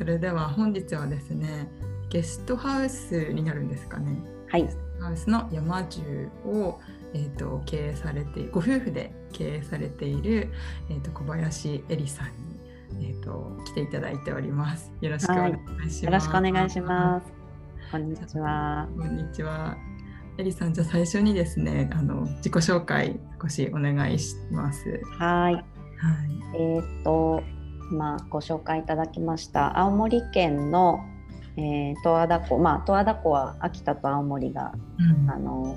それでは本日はですねゲストハウスになるんですかね。はい。ハウスの山中を、えーと、経営されてご夫婦で経営されている、えーと、小林恵里さんに、えーと、来ていただいております。よろしくお願いします。はい、よろしくお願いします。こんにちは。こんにちは。エリさんじゃ最初にですねあの自己紹介少しお願いします。はい。はい。えっ、とまあご紹介いただきました。青森県のえー、十和田湖。まあ十和田湖は秋田と青森が、うん、あの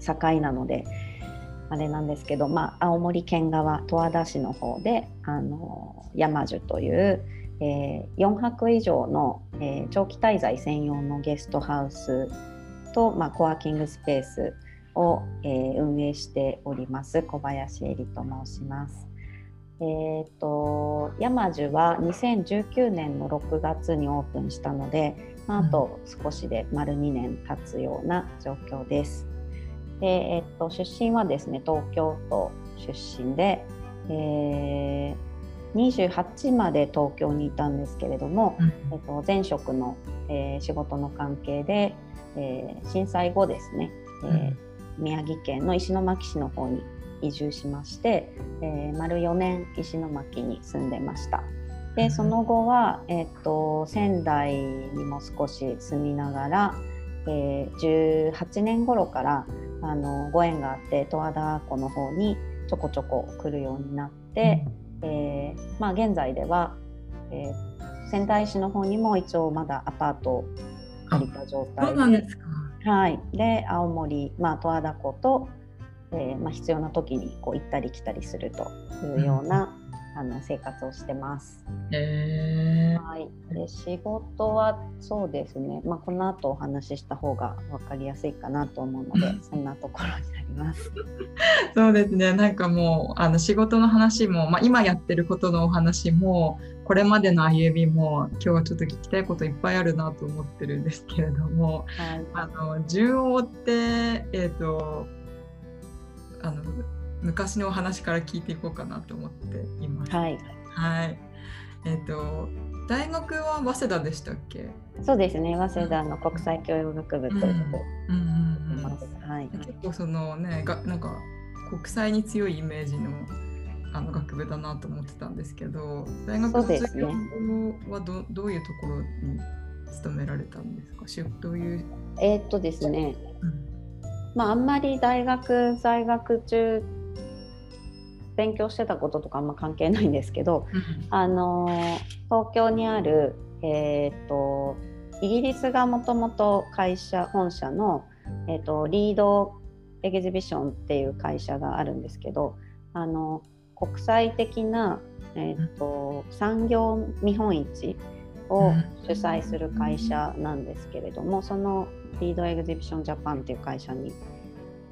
境なのであれなんですけど、まあ、青森県側十和田市の方であの山樹という、えー、4泊以上の、えー、長期滞在専用のゲストハウスと、まあ、コワーキングスペースを、えー、運営しております。小林恵里と申します。えーと、山樹は2019年の6月にオープンしたので、まあ、あと少しで丸2年経つような状況です。でえーと、出身はですね東京都出身で、えー、28まで東京にいたんですけれども、うん、えーと、前職の、えー、仕事の関係で、えー、震災後ですね、えー、宮城県の石巻市の方に移住しまして、えー、丸4年石巻に住んでました。でその後は、えーと、仙台にも少し住みながら、えー、18年頃からあのご縁があって十和田湖の方にちょこちょこ来るようになって、うん、えー、まあ、現在では、えー、仙台市の方にも一応まだアパートを借りた状態で。はい、で青森、まあ、十和田湖とえー、まあ、必要な時にこう行ったり来たりするというような、うん、あの生活をしてます。えー、はい、で仕事はそうですね、まあ、この後お話しした方が分かりやすいかなと思うので、うん、そんなところになります。そうですね。なんかもうあの仕事の話も、まあ、今やってることのお話もこれまでの歩みも今日はちょっと聞きたいこといっぱいあるなと思ってるんですけれども、はい、あの順を追って、えーとあの昔のお話から聞いていこうかなと思っています。はい。はい。えっ、ー、と大学は早稲田でしたっけ？そうですね。早稲田の国際教養学部ということ。はい。結構そのねがなんか国際に強いイメージのあの学部だなと思ってたんですけど、大学卒業はど,、ね、どういうところに勤められたんですか？どういう？えっとですね。うんまあ、あんまり大学在学中勉強してたこととかあんま関係ないんですけど、あの東京にある、えーと、イギリスがもともと会社本社の、えーと、リードエキシビションっていう会社があるんですけどあの国際的な、えーと産業見本市を主催する会社なんですけれどもそのリードエグゼビションジャパンっていう会社に、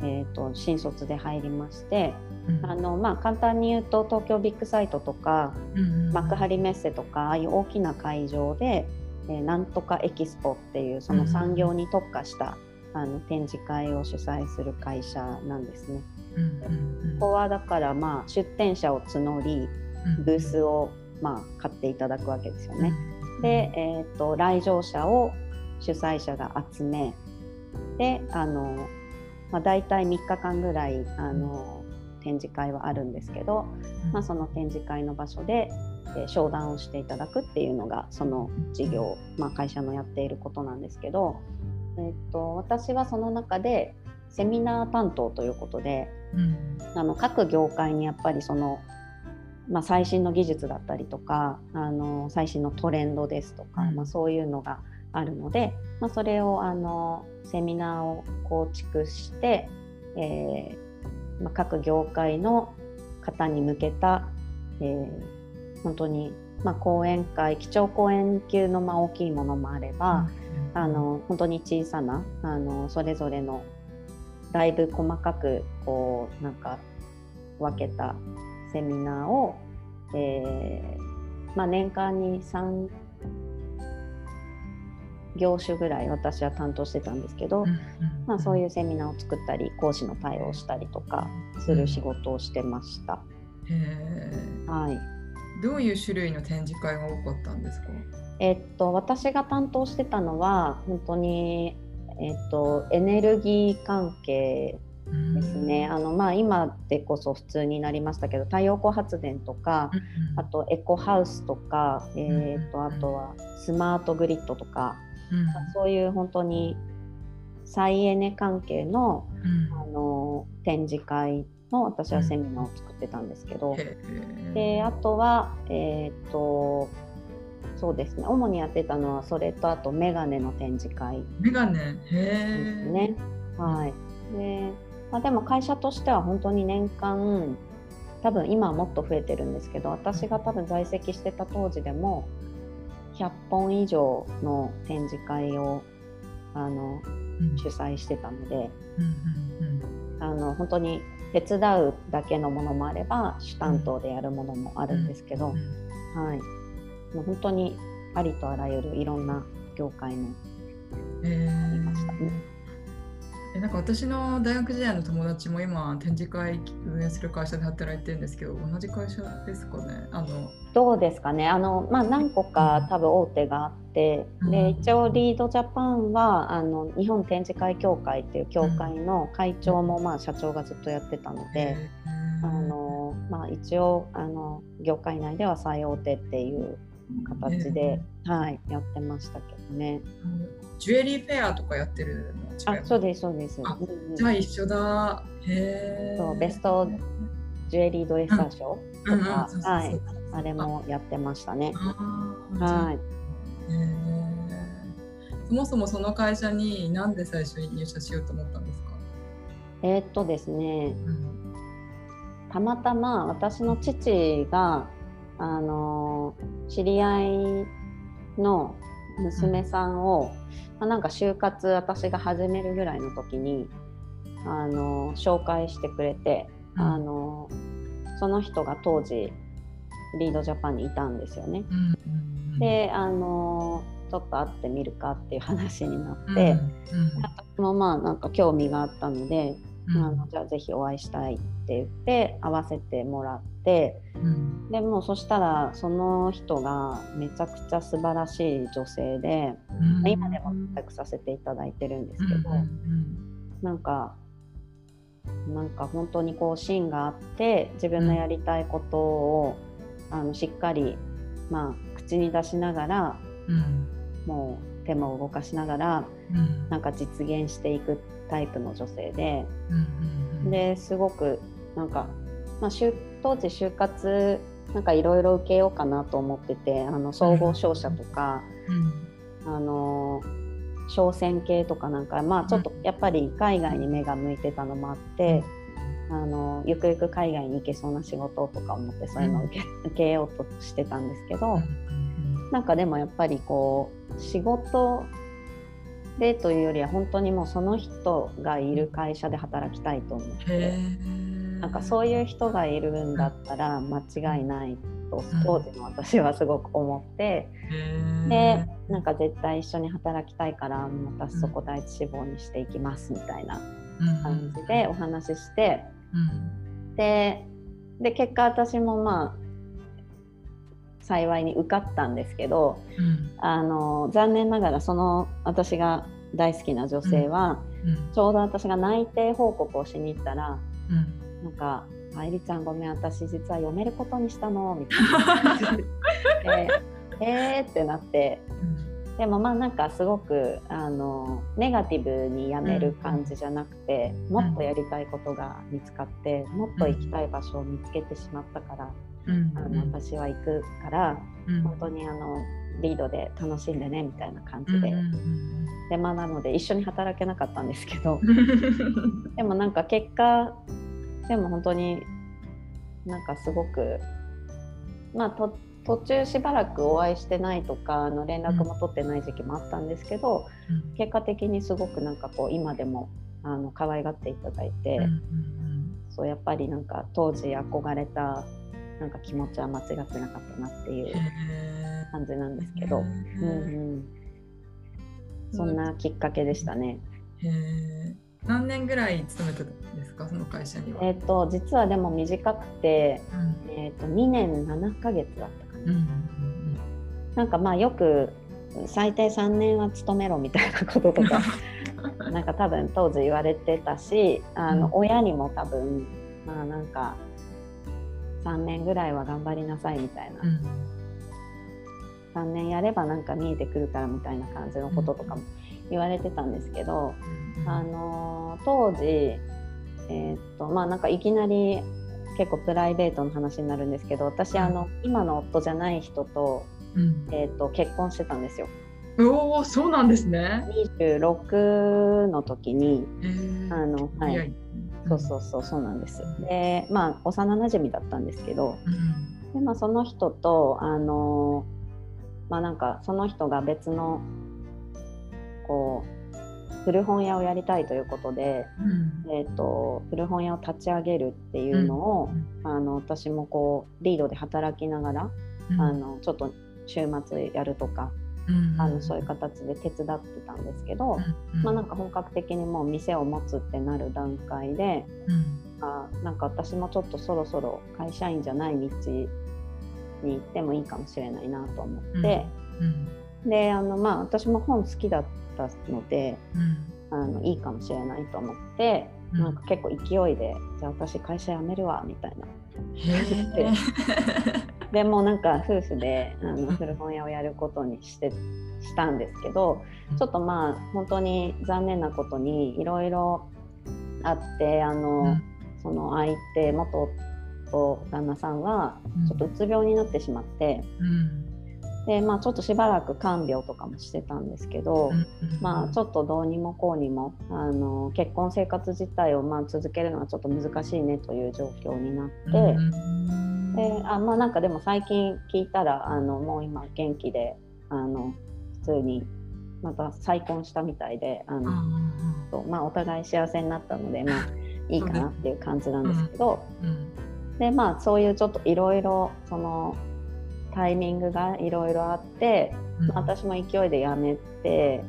えーと、新卒で入りまして、うん、あのまあ、簡単に言うと東京ビッグサイトとか、うん幕張メッセとかああいう大きな会場で、えー、なんとかエキスポっていうその産業に特化した、うん、あの展示会を主催する会社なんですね。ここはだからまあ出展者を募りブースをまあ買っていただくわけですよね。で、えーと来場者を主催者が集めであの、まあ、大体3日間ぐらいあの展示会はあるんですけど、まあ、その展示会の場所で、えー、商談をしていただくっていうのがその事業、まあ、会社のやっていることなんですけど、えーと、私はその中でセミナー担当ということで、うん、あの各業界にやっぱりそのまあ、最新の技術だったりとかあの最新のトレンドですとか、まあ、そういうのがあるので、まあ、それをあのセミナーを構築して、えーまあ、各業界の方に向けた、えー、本当に、まあ、講演会基調講演級のまあ大きいものもあれば、うん、あの本当に小さなあのそれぞれのだいぶ細かくこうなんか分けたセミナーを、えーまあ、年間に3業種ぐらい私は担当してたんですけど、まあ、そういうセミナーを作ったり講師の対応をしたりとかする仕事をしてました。へはい、どういう種類の展示会が多かったんですか？えっと、私が担当してたのは本当に、えっと、エネルギー関係ですね、あのまあ、今でこそ普通になりましたけど太陽光発電とか、あとエコハウスとか、えーと、あとはスマートグリッドとか、そういう本当に再エネ関係の,、あの展示会の私はセミナーを作ってたんですけど、であとは、えーとそうですね主にやってたのはそれとあとメガネの展示会。メガネ？ですね。はい。でまあ、でも会社としては本当に年間多分今はもっと増えてるんですけど私が多分在籍してた当時でも100本以上の展示会をあの、うん、主催してたので、あの本当に手伝うだけのものもあれば主担当でやるものもあるんですけど、はい、もう本当にありとあらゆるいろんな業界の、えー、ありましたね。えなんか私の大学時代の友達も今展示会運営する会社で働いてるんですけど同じ会社ですかね？あのどうですかね？あの、まあ、何個か多分大手があって、うん、で一応リードジャパンはあの日本展示会協会っていう協会の会長も、まあ、社長がずっとやってたので、うん、あのまあ、一応あの業界内では最大手っていう形で、はい、やってましたけどね。ジュエリーフェアとかやってるのあそうですそうです。じゃあ一緒だ。へそうベストジュエリードレッサー賞とか、はい、あれもやってましたね。はい。そもそもその会社になんで最初に入社しようと思ったんですか？えー、っとですね、うん、たまたま私の父があの知り合いの娘さんを、まあ、なんか就活私が始めるぐらいの時にあの紹介してくれて、うん、あのその人が当時リードジャパンにいたんですよね。うん、であのちょっと会ってみるかっていう話になって、うん、私もまあなんか興味があったので、あのじゃあぜひお会いしたいって言って会わせてもらって、うん、でもそしたらその人がめちゃくちゃ素晴らしい女性で、うん、今でも仲良くさせていただいてるんですけど、うん、なんかなんか本当にこう芯があって自分のやりたいことを、あのしっかり、まあ、口に出しながら、もう手も動かしながら、なんか実現していくタイプの女性で、ですごくなんか、まあ、当時就活なんかいろいろ受けようかなと思っててあの総合商社とか、うん、あの商船系とかなんかまあちょっとやっぱり海外に目が向いてたのもあって、うん、あのゆくゆく海外に行けそうな仕事とか思ってそういうのを受け,、受けようとしてたんですけど、うん、なんかでもやっぱりこう仕事でというよりは本当にもうその人がいる会社で働きたいと思って。なんかそういう人がいるんだったら間違いないと当時の私はすごく思って、でなんか絶対一緒に働きたいから私そこ第一志望にしていきますみたいな感じでお話しして、でで結果私もまあ幸いに受かったんですけど、うん、あの残念ながらその私が大好きな女性は、うん。うん、ちょうど私が内定報告をしに行ったら、なんか「あいりちゃんごめん私実は読めることにしたの」みたいな。感 じで「えー」ってなって。でもまあなんかすごくあのネガティブにやめる感じじゃなくて、もっとやりたいことが見つかってもっと行きたい場所を見つけてしまったから、あの私は行くから、本当にあのリードで楽しんでねみたいな感じで、でまあなので一緒に働けなかったんですけど。でもなんか結果でも本当になんかすごくまあと途中しばらくお会いしてないとかの連絡も取ってない時期もあったんですけど、うん、結果的にすごくなんかこう今でもあの可愛がっていただいて、うんうんうん、そうやっぱりなんか当時憧れたなんか気持ちは間違ってなかったなっていう感じなんですけど、うんうん、そんなきっかけでしたね。へ何年ぐらい勤めてたんですかその会社には？えっ、ー、と実はでも短くて、うん、えっ、ー、と2年7ヶ月だったかな。うん、なんかまあよく最低3年は勤めろみたいなこととか なんか多分当時言われてたしあの、親にも多分まあなんか3年ぐらいは頑張りなさいみたいな、うん、3年やればなんか見えてくるからみたいな感じのこととかも言われてたんですけど、うん、あの当時えー、っとまあなんかいきなり結構プライベートの話になるんですけど私あの今の夫じゃない人と,、えー、っと結婚してたんですよ。おおそうなんですね。26の時に、あのはい、そうそうそうそうなんです。でまあ幼なじみだったんですけど、でまあその人とあのまあなんかその人が別のこう古本屋をやりたいということで、うん、えーと、古本屋を立ち上げるっていうのを、うん、あの私もこうリードで働きながら、うん、あのちょっと週末やるとかあのそういう形で手伝ってたんですけど、まあ、なんか本格的にもう店を持つってなる段階で、あなんか私もちょっとそろそろ会社員じゃない道に行ってもいいかもしれないなと思って、であの、まあ、私も本好きだったので、あのいいかもしれないと思って。なんか結構勢いで、じゃあ私会社辞めるわみたいな。でもなんか夫婦であの古本屋をやることにしてしたんですけどちょっとまあ本当に残念なことにいろいろあってあの、うん、その相手元夫旦那さんはちょっとうつ病になってしまって、うん、でまあちょっとしばらく看病とかもしてたんですけど、うん、まあちょっとどうにもこうにもあの結婚生活自体をまあ続けるのはちょっと難しいねという状況になって。であまあなんかでも最近聞いたらあのもう今元気であの普通にまた再婚したみたいであのとまあ、お互い幸せになったので、まあ、いいかなっていう感じなんですけど、でまあそういうちょっといろいろそのタイミングがいろいろあって、うん、私も勢いで辞めて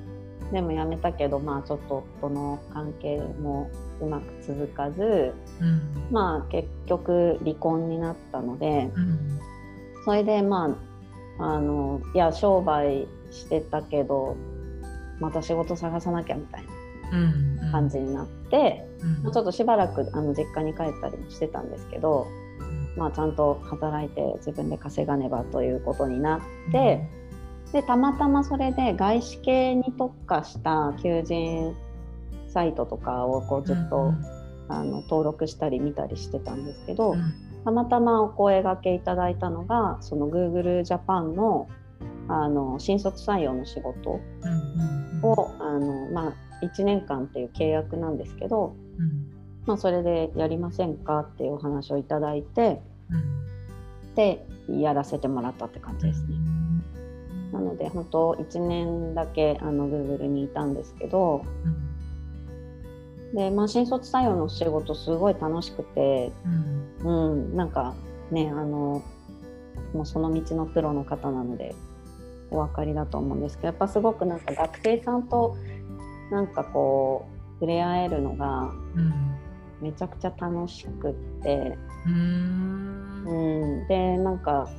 でも辞めたけどまあちょっと夫の関係もうまく続かず、うん、まあ結局離婚になったので、うん、それでまああのいや商売してたけどまた仕事探さなきゃみたいな感じになって、うん、ちょっとしばらくあの実家に帰ったりもしてたんですけど、まあ、ちゃんと働いて自分で稼がねばということになって。でたまたまそれで外資系に特化した求人サイトとかをこうずっと、うん、あの登録したり見たりしてたんですけど、うん、たまたまお声がけいただいたのがその Google ジャパンのあの新卒採用の仕事を、あのまあ、1年間っていう契約なんですけど、うん、まあ、それでやりませんかっていうお話をいただいて、でやらせてもらったって感じですね。なので本当1年だけあの Google にいたんですけど、うん、で、まあ、新卒採用の仕事すごい楽しくて、うん、うん、なんかねあのもうその道のプロの方なのでお分かりだと思うんですけどやっぱすごくなんか学生さんとなんかこう触れ合えるのがうんめちゃくちゃ楽しくって、うん、うん、でなんか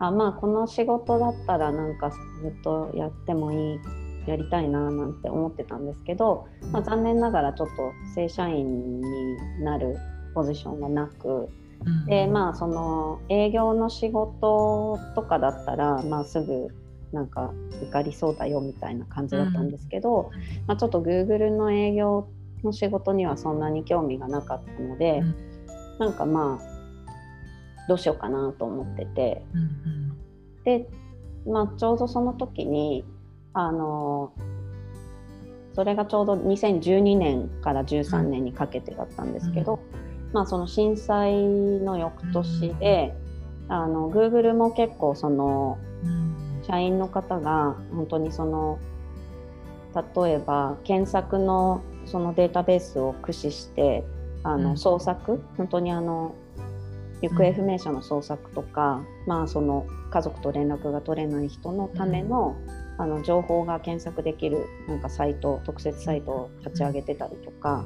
あまあこの仕事だったらなんかずっとやってもいいやりたいななんて思ってたんですけど、まあ、残念ながらちょっと正社員になるポジションがなく、うん、でまあその営業の仕事とかだったら、まあ、すぐなんか受かりそうだよみたいな感じだったんですけど、うん、まあ、ちょっと Google の営業の仕事にはそんなに興味がなかったので、うん、なんかまあどうしようかなと思ってて、うんうん、で、まあ、ちょうどその時にあのそれがちょうど2012年から13年にかけてだったんですけど、うん、まあ、その震災の翌年で、うん、あの Google も結構その、社員の方が本当にその例えば検索のそのデータベースを駆使してあの、創作？本当にあの行方不明者の捜索とか、まあ、その家族と連絡が取れない人のための,、あの情報が検索できるなんかサイト特設サイトを立ち上げてたりとか、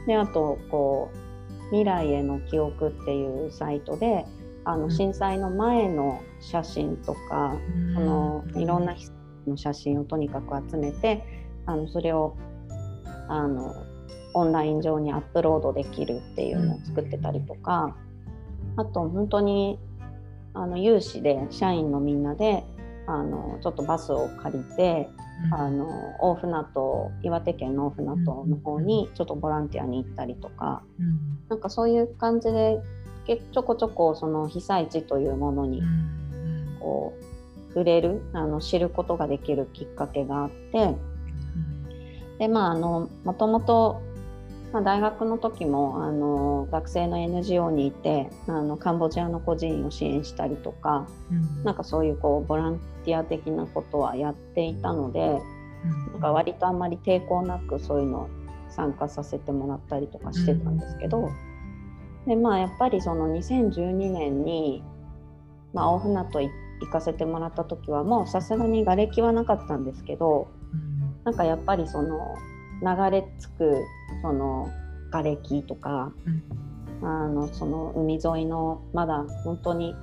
うん、であとこう未来への記憶っていうサイトであの震災の前の写真とか、うん、そのいろんなの写真をとにかく集めてあのそれをあのオンライン上にアップロードできるっていうのを作ってたりとか、あと本当にあの有志で社員のみんなであのちょっとバスを借りて、うん、あの大船渡岩手県の大船渡の方にちょっとボランティアに行ったりとか、うん、なんかそういう感じでちょこちょこその被災地というものにこう触れるあの知ることができるきっかけがあって、でまああのもともとまあ、大学の時もあの学生の NGO にいてあのカンボジアの孤児院を支援したりとか、うん、なんかそういうこうボランティア的なことはやっていたので、うん、なんか割とあんまり抵抗なくそういうの参加させてもらったりとかしてたんですけど、うん、でまあやっぱりその2012年に、まあ、大船渡行かせてもらった時はもうさすがに瓦礫はなかったんですけど、うん、なんかやっぱりその流れ着くその瓦礫とか、うん、あのその海沿いのまだ本当に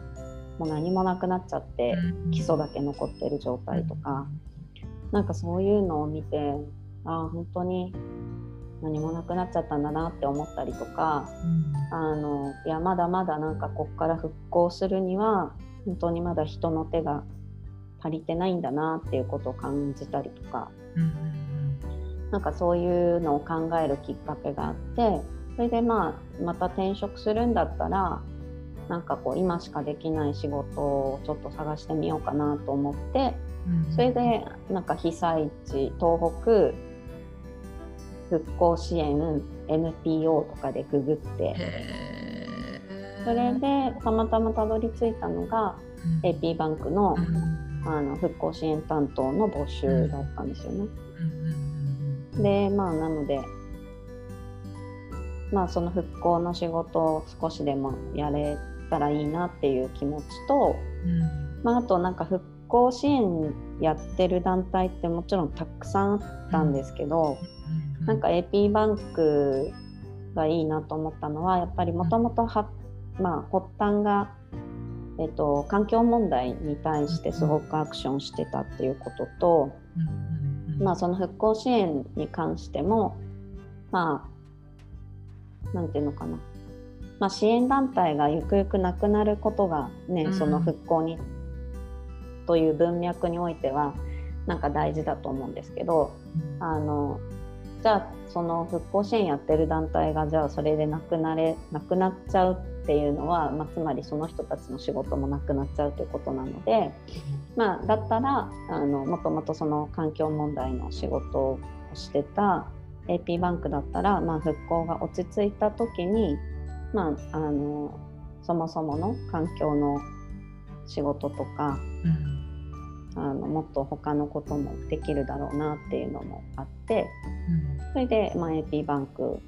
もう何もなくなっちゃって、うん、基礎だけ残ってる状態とか、うん、なんかそういうのを見てああ本当に何もなくなっちゃったんだなって思ったりとか、うん、あのいやまだまだなんかこっから復興するには本当にまだ人の手が足りてないんだなっていうことを感じたりとか、うんなんかそういうのを考えるきっかけがあってそれでまあまた転職するんだったらなんかこう今しかできない仕事をちょっと探してみようかなと思って、うん、それでなんか被災地東北復興支援 NPO とかでググってそれでたまたまたどり着いたのが、うん、AP バンクの,、あの復興支援担当の募集だったんですよね。うんでまあなのでまあその復興の仕事を少しでもやれたらいいなっていう気持ちと、うん、まあ、あとなんか復興支援やってる団体ってもちろんたくさんあったんですけど、うん、なんか AP バンクがいいなと思ったのはやっぱりもともと発端が、えっと、環境問題に対してすごくアクションしてたっていうことと、うんまあ、その復興支援に関してもまあなんていうのかな、まあ、支援団体がゆくゆくなくなることがね、うん、その復興にという文脈においてはなんか大事だと思うんですけど、うん、あのじゃあその復興支援やってる団体がじゃあそれでなくなれなくなっちゃうっていうのは、まあ、つまりその人たちの仕事もなくなっちゃうということなので、まあ、だったらあのもともとその環境問題の仕事をしてた AP バンクだったら、まあ、復興が落ち着いた時に、まあ、あのそもそもの環境の仕事とか、うん、あのもっと他のこともできるだろうなっていうのもあって、うん、それで、まあ、AP バンク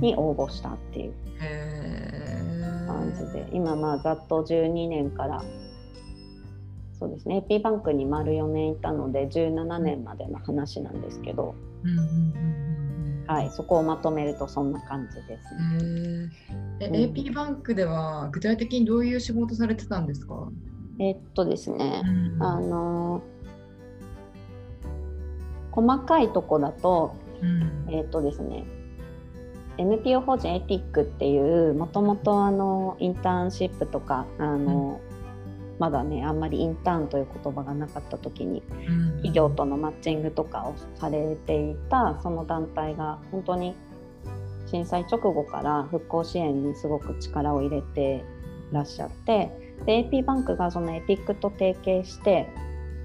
に応募したっていう。感じで今まあざっと12年からそうですね AP バンクに丸4年いたので17年までの話なんですけど、はい、そこをまとめるとそんな感じですね。え、うん、AP バンクでは具体的にどういう仕事されてたんですか？えっとですね、うん、あの細かいとこだと、うん、えっとですね NPO 法人エティックっていうもともとあのインターンシップとかあの、うん、まだねあんまりインターンという言葉がなかった時に、うん、企業とのマッチングとかをされていたその団体が本当に震災直後から復興支援にすごく力を入れてらっしゃってで AP バンクがそのエピックと提携して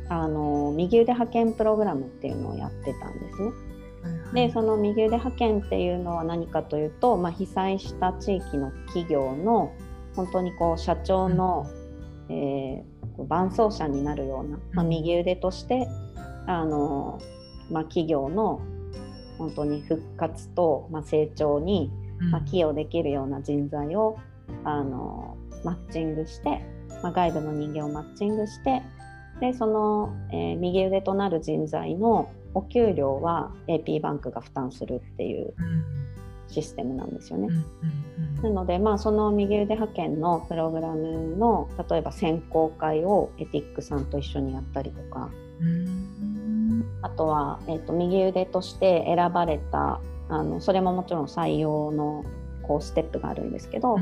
あの右腕派遣プログラムっていうのをやってたんですね。でその右腕派遣っていうのは何かというと、まあ、被災した地域の企業の本当にこう社長の、うん、えー、伴走者になるような、まあ、右腕としてあの、まあ、企業の本当に復活と、まあ、成長に、まあ、寄与できるような人材をあのマッチングして、まあ、外部の人間をマッチングしてでその、えー、右腕となる人材のお給料は AP バンクが負担するっていうシステムなんですよね。なので、まあ、その右腕派遣のプログラムの例えば選考会をエティックさんと一緒にやったりとか、あとは、えーと、右腕として選ばれたあのそれももちろん採用のこうステップがあるんですけど、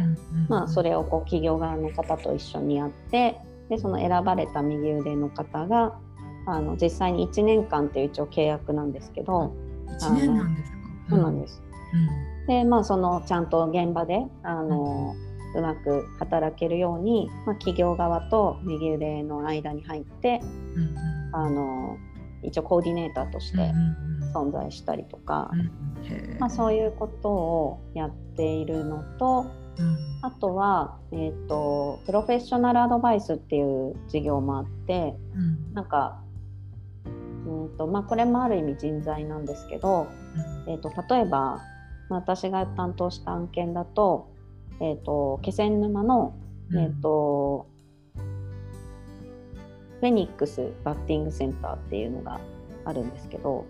まあ、それをこう企業側の方と一緒にやってでその選ばれた右腕の方があの実際に1年間っていう一応契約なんですけど1年なんですか？そうなんです、うん、でまあそのちゃんと現場であの、うん、うまく働けるように、まあ、企業側と右腕の間に入って、うん、あの一応コーディネーターとして存在したりとか、まあ、そういうことをやっているのと、あとは、えーと、プロフェッショナルアドバイスっていう事業もあって、うん、なんかうんと、まあ、これもある意味人材なんですけど、うん、えーと、例えば私が担当した案件だと,、えーと、気仙沼の、えーとフェニックスバッティングセンターっていうのがあるんですけど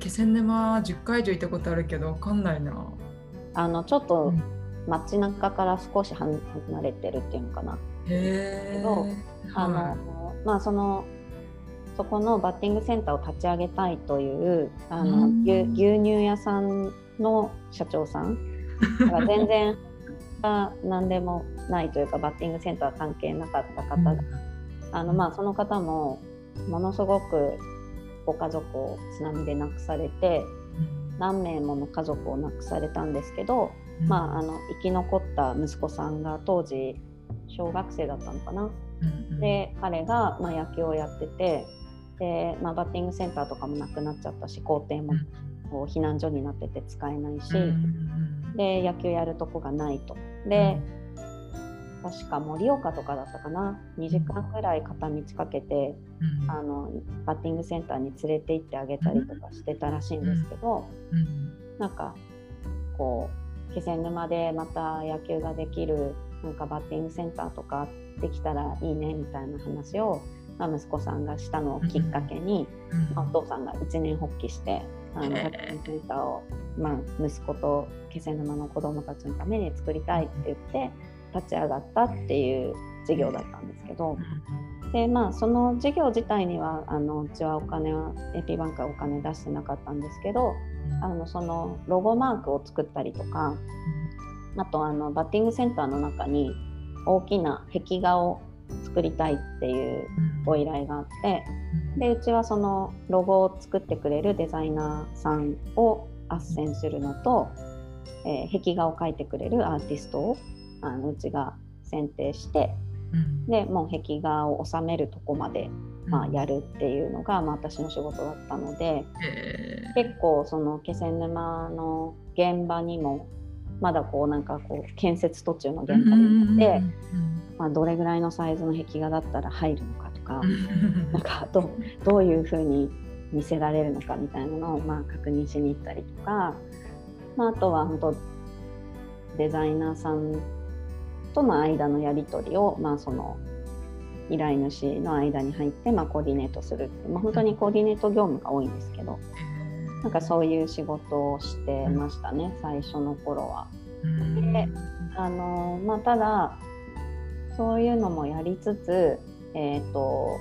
気仙沼10回以上行ったことあるけど分かんないな。あのちょっと街中から少し離れてるっていうのかな。へえあの、まあそのそこのバッティングセンターを立ち上げたいというあの、牛牛乳屋さんの社長さん が全然何でもないというかバッティングセンター関係なかった方。が、うん、あのまあ、その方もものすごくご家族を津波で亡くされて、何名もの家族を亡くされたんですけど、うん、まあ、あの生き残った息子さんが当時小学生だったのかな。うんうん、で彼が、まあ、野球をやっててで、まあ、バッティングセンターとかもなくなっちゃったし校庭もこう避難所になってて使えないし、うん、で野球やるとこがないと。で、確か盛岡とかだったかな。2時間ぐらい片道かけて、うん、あのバッティングセンターに連れて行ってあげたりとかしてたらしいんですけど、うん、なんかこう気仙沼でまた野球ができるなんかバッティングセンターとかできたらいいねみたいな話を、まあ、息子さんがしたのをきっかけに、まあ、お父さんが一年発起してあのバッティングセンターを、まあ、息子と気仙沼の子どもたちのために作りたいって言って。立ち上がったっていう事業だったんですけど、でまあその事業自体にはあのうちはお金は AP バンクはお金出してなかったんですけどあのそのロゴマークを作ったりとかあとあのバッティングセンターの中に大きな壁画を作りたいっていうご依頼があってでうちはそのロゴを作ってくれるデザイナーさんを斡旋するのと、えー、壁画を描いてくれるアーティストをあのうちが選定して、うん、でもう壁画を収めるとこまで、まあ、やるっていうのが、まあ、私の仕事だったので、結構その気仙沼の現場にもまだこうなんかこう建設途中の現場に行って、まあ、どれぐらいのサイズの壁画だったら入るのかとかなんかどどういうふうに見せられるのかみたいなのをまあ確認しに行ったりとか、まあ、あとは本当デザイナーさんとの間のやり取りを、まあ、その依頼主の間に入って、まあ、コーディネートするまあ、本当にコーディネート業務が多いんですけど、なんかそういう仕事をしてましたね、最初の頃は。であの、まあ、ただそういうのもやりつつ、えーと、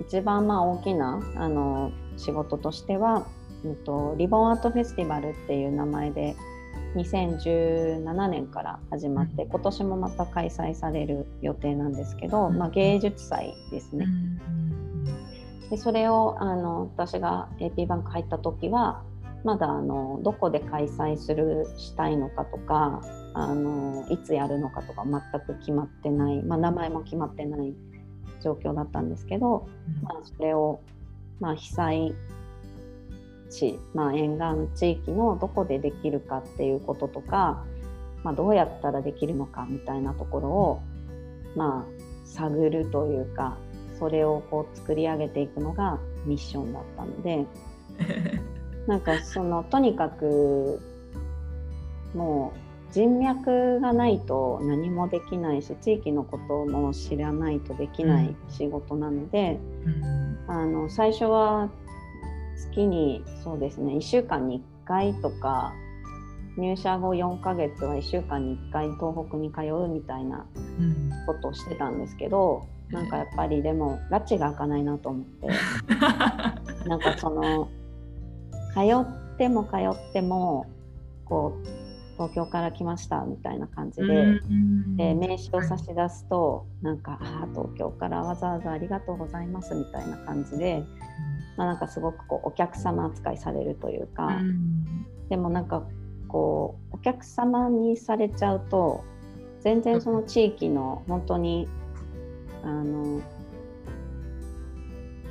一番まあ大きなあの仕事としては、えーとリボンアートフェスティバルっていう名前で2017年から始まって今年もまた開催される予定なんですけど、まあ、芸術祭ですね。でそれをあの私が AP バンク入った時はまだあのどこで開催するしたいのかとかあのいつやるのかとか全く決まってない、まあ、名前も決まってない状況だったんですけど、まあ、それを、まあ、被災地、まあ、沿岸地域のどこでできるかっていうこととか、まあ、どうやったらできるのかみたいなところを、まあ、探るというかそれをこう作り上げていくのがミッションだったので なんかそのとにかくもう人脈がないと何もできないし地域のことも知らないとできない仕事なので、うん、あの最初は月にそうですね1週間に1回とか入社後4ヶ月は1週間に1回東北に通うみたいなことをしてたんですけど、うん、なんかやっぱりでも拉致が開かないなと思って。なんかその通っても通ってもこう東京から来ましたみたいな感じで,、で名刺を差し出すとなんか「あ東京からわざわざありがとうございます」みたいな感じで、まあ、なんかすごくこうお客様扱いされるというか、でもなんかこうお客様にされちゃうと全然その地域の本当にあの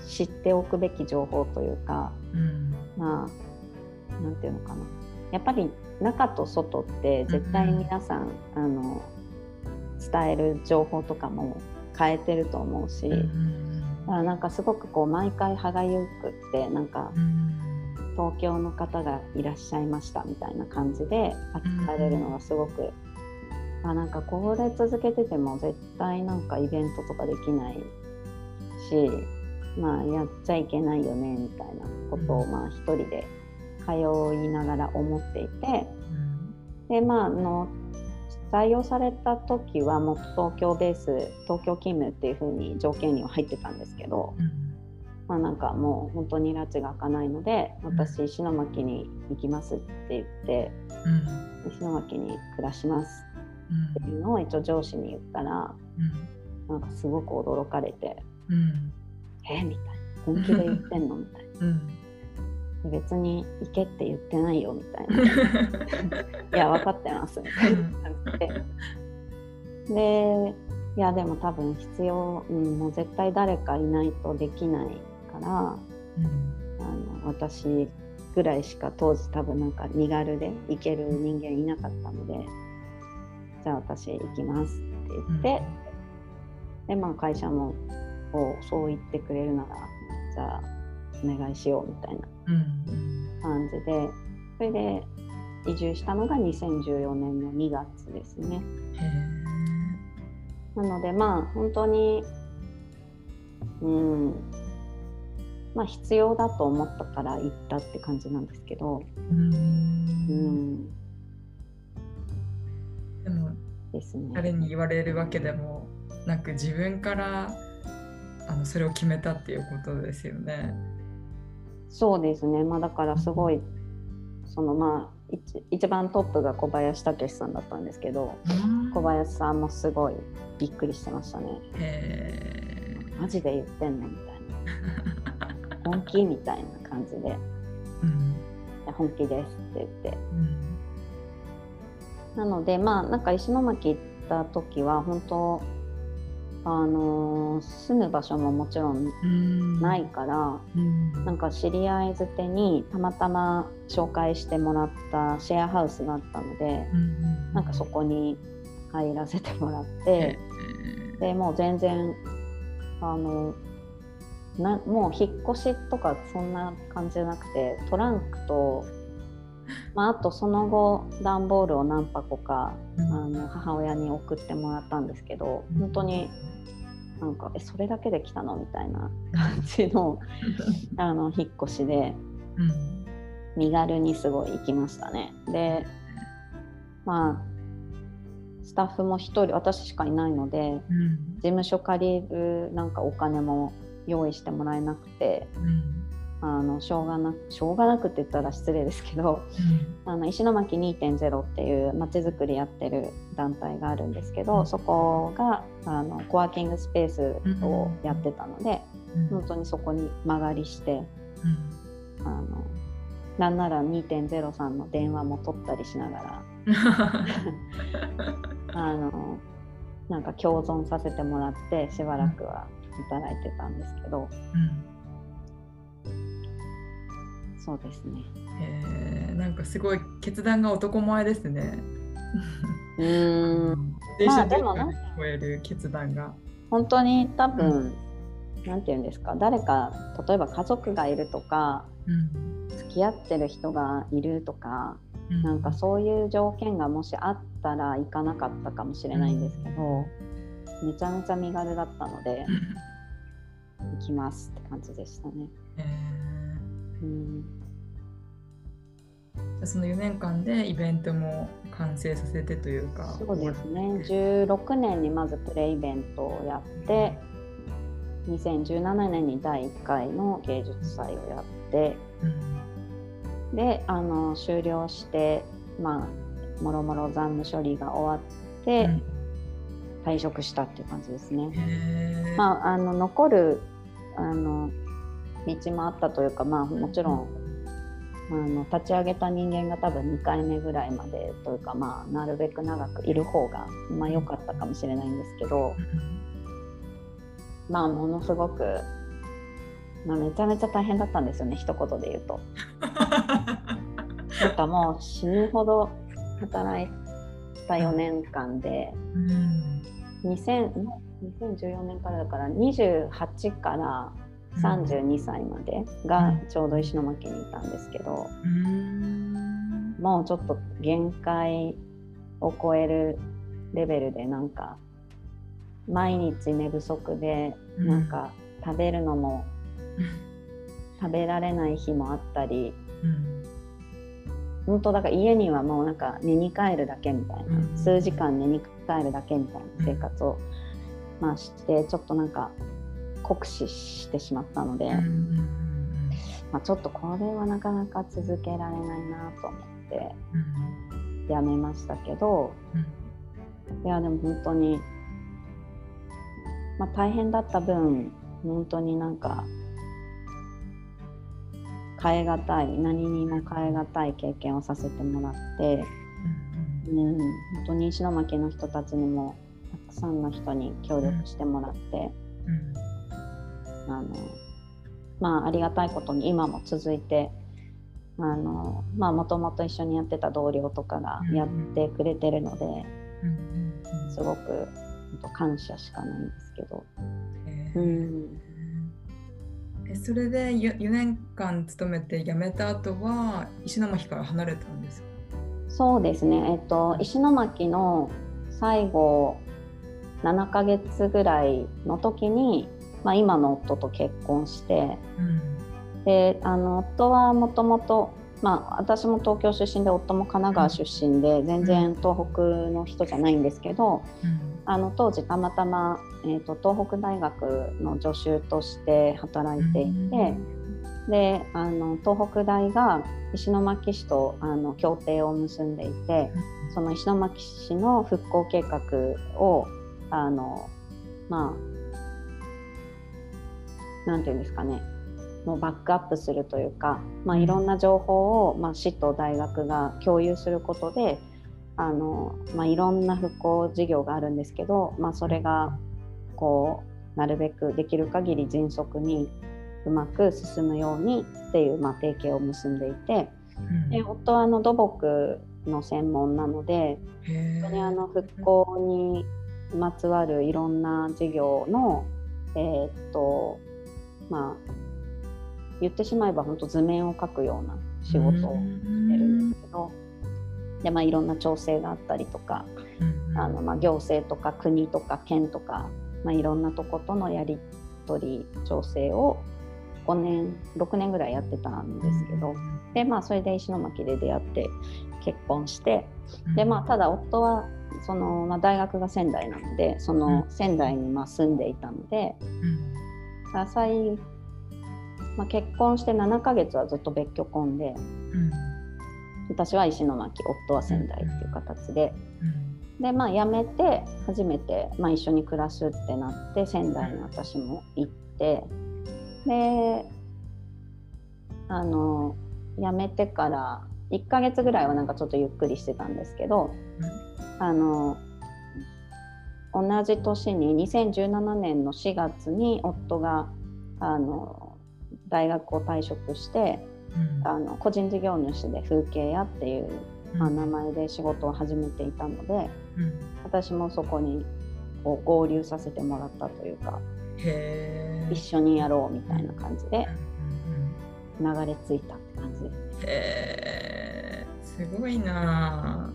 知っておくべき情報というか、うん、まあなんていうのかな。やっぱり中と外って絶対皆さん、うん、あの伝える情報とかも変えてると思うし、うん、だからなんかすごくこう毎回歯がゆくってなんか、東京の方がいらっしゃいましたみたいな感じで扱われるのがすごく、うん、あなんかこれ続けてても絶対なんかイベントとかできないしまあやっちゃいけないよねみたいなことをまあ一人で通いながら思っていて、でまああの採用された時はもう東京ベース東京勤務っていう風に条件には入ってたんですけど、うん、まあなんかもう本当に拉致が開かないので私石巻に行きますって言って、うん、石巻に暮らしますっていうのを一応上司に言ったら、うん、なんかすごく驚かれて「うん、え？みたいな「本気で言ってんの?」みたいな。別に行けって言ってないよみたいな いや分かってますみたいな感じで。でいやでも多分必要、うん、もう絶対誰かいないとできないから、うん、あの私ぐらいしか当時多分なんか身軽で行ける人間いなかったのでじゃあ私行きますって言って、うん、でまあ会社もそう言ってくれるならじゃあお願いしようみたいな感じで、それで移住したのが2014年の2月ですね。なのでまあ本当にうん。まあ必要だと思ったから行ったって感じなんですけど。うんですね。誰に言われるわけでもなく自分からあのそれを決めたっていうことですよね。そうですね、まあ、だからすごいそのまあ一一番トップが小林武史さんだったんですけど、小林さんもすごいびっくりしてましたね。へマジで言ってんのみたいな。本気みたいな感じで、うん、本気ですって言って、うん、なのでまあなんか石巻行った時は本当あの住む場所ももちろんないから、うん、なんか知り合いづてにたまたま紹介してもらったシェアハウスがあったので、うん、なんかそこに入らせてもらって、でもう全然あのなもう引っ越しとかそんな感じじゃなくてトランクと、まあ、あとその後段ボールを何箱か、あの母親に送ってもらったんですけど本当になんかえそれだけで来たのみたいな 感じの あの引っ越しで、うん、身軽にすごい行きましたね。でまあスタッフも1人私しかいないので、うん、事務所借りるなんかお金も用意してもらえなくて、あのしょうがなくしょうがなくって言ったら失礼ですけど、うん、あの石巻2.0っていうまちづくりやってる団体があるんですけど、うん、そこがあのコワーキングスペースをやってたので、うん、本当にそこに間借りして、あのなんなら2.0さんの電話も取ったりしながら あのなんか共存させてもらってしばらくは働いてたんですけど。そうですね。えー、なんかすごい決断が男前ですね。うん。まあでもな超える決断が。本当に多分、うん、なんて言うんですか？誰か例えば家族がいるとか、うん、付き合ってる人がいるとかうん、なんかそういう条件がもしあったら行かなかったかもしれないんですけど、うん、めちゃめちゃ身軽だったので行きますって感じでしたね。うん。その4年間でイベントも完成させてというか。そうですね。16年にまずプレイベントをやって、2017年に第1回の芸術祭をやって、うん、であの終了してまあもろもろ残務処理が終わって、うん、退職したっていう感じですね。まあ、あの残るあの道もあったというか、まあ、もちろん、あの立ち上げた人間が多分2回目ぐらいまでというか、まあ、なるべく長くいる方がまあ良かったかもしれないんですけど、まあものすごく、まあ、めちゃめちゃ大変だったんですよね一言で言うと。なんかもう死ぬほど働いた4年間で、うん、2014年からだから28から32歳までがちょうど石巻にいたんですけど、うん、もうちょっと限界を超えるレベルでなんか毎日寝不足でなんか食べるのも食べられない日もあったり、うん、本当だから家にはもうなんか寝に帰るだけみたいな、数時間寝に帰るだけみたいな生活を、まあ、してちょっとなんか酷使してしまったので、まあ、ちょっとこれはなかなか続けられないなと思ってやめましたけど、いやでも本当にまあ、大変だった分本当になんか変え難い何にも変え難い経験をさせてもらって、うん、本当に石巻の人たちにもたくさんの人に協力してもらって、うん、あのまあありがたいことに今も続いてあのまあもともと一緒にやってた同僚とかがやってくれてるので、すごくと感謝しかないんですけど。うん、えそれで 4, 4年間勤めて辞めた後は石巻から離れたんですか？そうですね、えっと、石巻の最後7ヶ月ぐらいの時に、まあ、今の夫と結婚して、うん、であの夫はもともとまあ、私も東京出身で夫も神奈川出身で、全然東北の人じゃないんですけど、うん、あの当時たまたま、えーと、東北大学の助手として働いていて、うん、であの東北大が石巻市とあの協定を結んでいて、うん、その石巻市の復興計画をあのまあなんていうんですかね。もうバックアップするというか、まあ、いろんな情報を、まあ、市と大学が共有することであの、まあ、いろんな復興事業があるんですけど、まあ、それがこうなるべくできる限り迅速にうまく進むようにっていう、まあ、提携を結んでいて、うん、で夫はあの土木の専門なので本当にあの復興にまつわるいろんな事業の、えー、っとまあ言ってしまえば本当図面を描くような仕事をしてるんですけど、でまあ、いろんな調整があったりとか、あのまあ、行政とか国とか県とか、まあ、いろんなとことのやり取り調整を5年6年ぐらいやってたんですけど、でまあそれで石巻で出会って結婚してでまあただ夫はその、まあ、大学が仙台なのでその仙台にまあ住んでいたので、うん、最まあ、結婚して7ヶ月はずっと別居婚で、うん、私は石巻夫は仙台っていう形で、うん、でまあ辞めて初めて、まあ、一緒に暮らすってなって仙台に私も行って。であの辞めてから1ヶ月ぐらいはなんかちょっとゆっくりしてたんですけど、うん、あの同じ年に2017年の4月に夫があの大学を退職して、うん、あの個人事業主で風景屋っていう、まあ、名前で仕事を始めていたので、うん、私もそこにこう合流させてもらったというか一緒にやろうみたいな感じで流れ着いたって感じ。です。へすごいな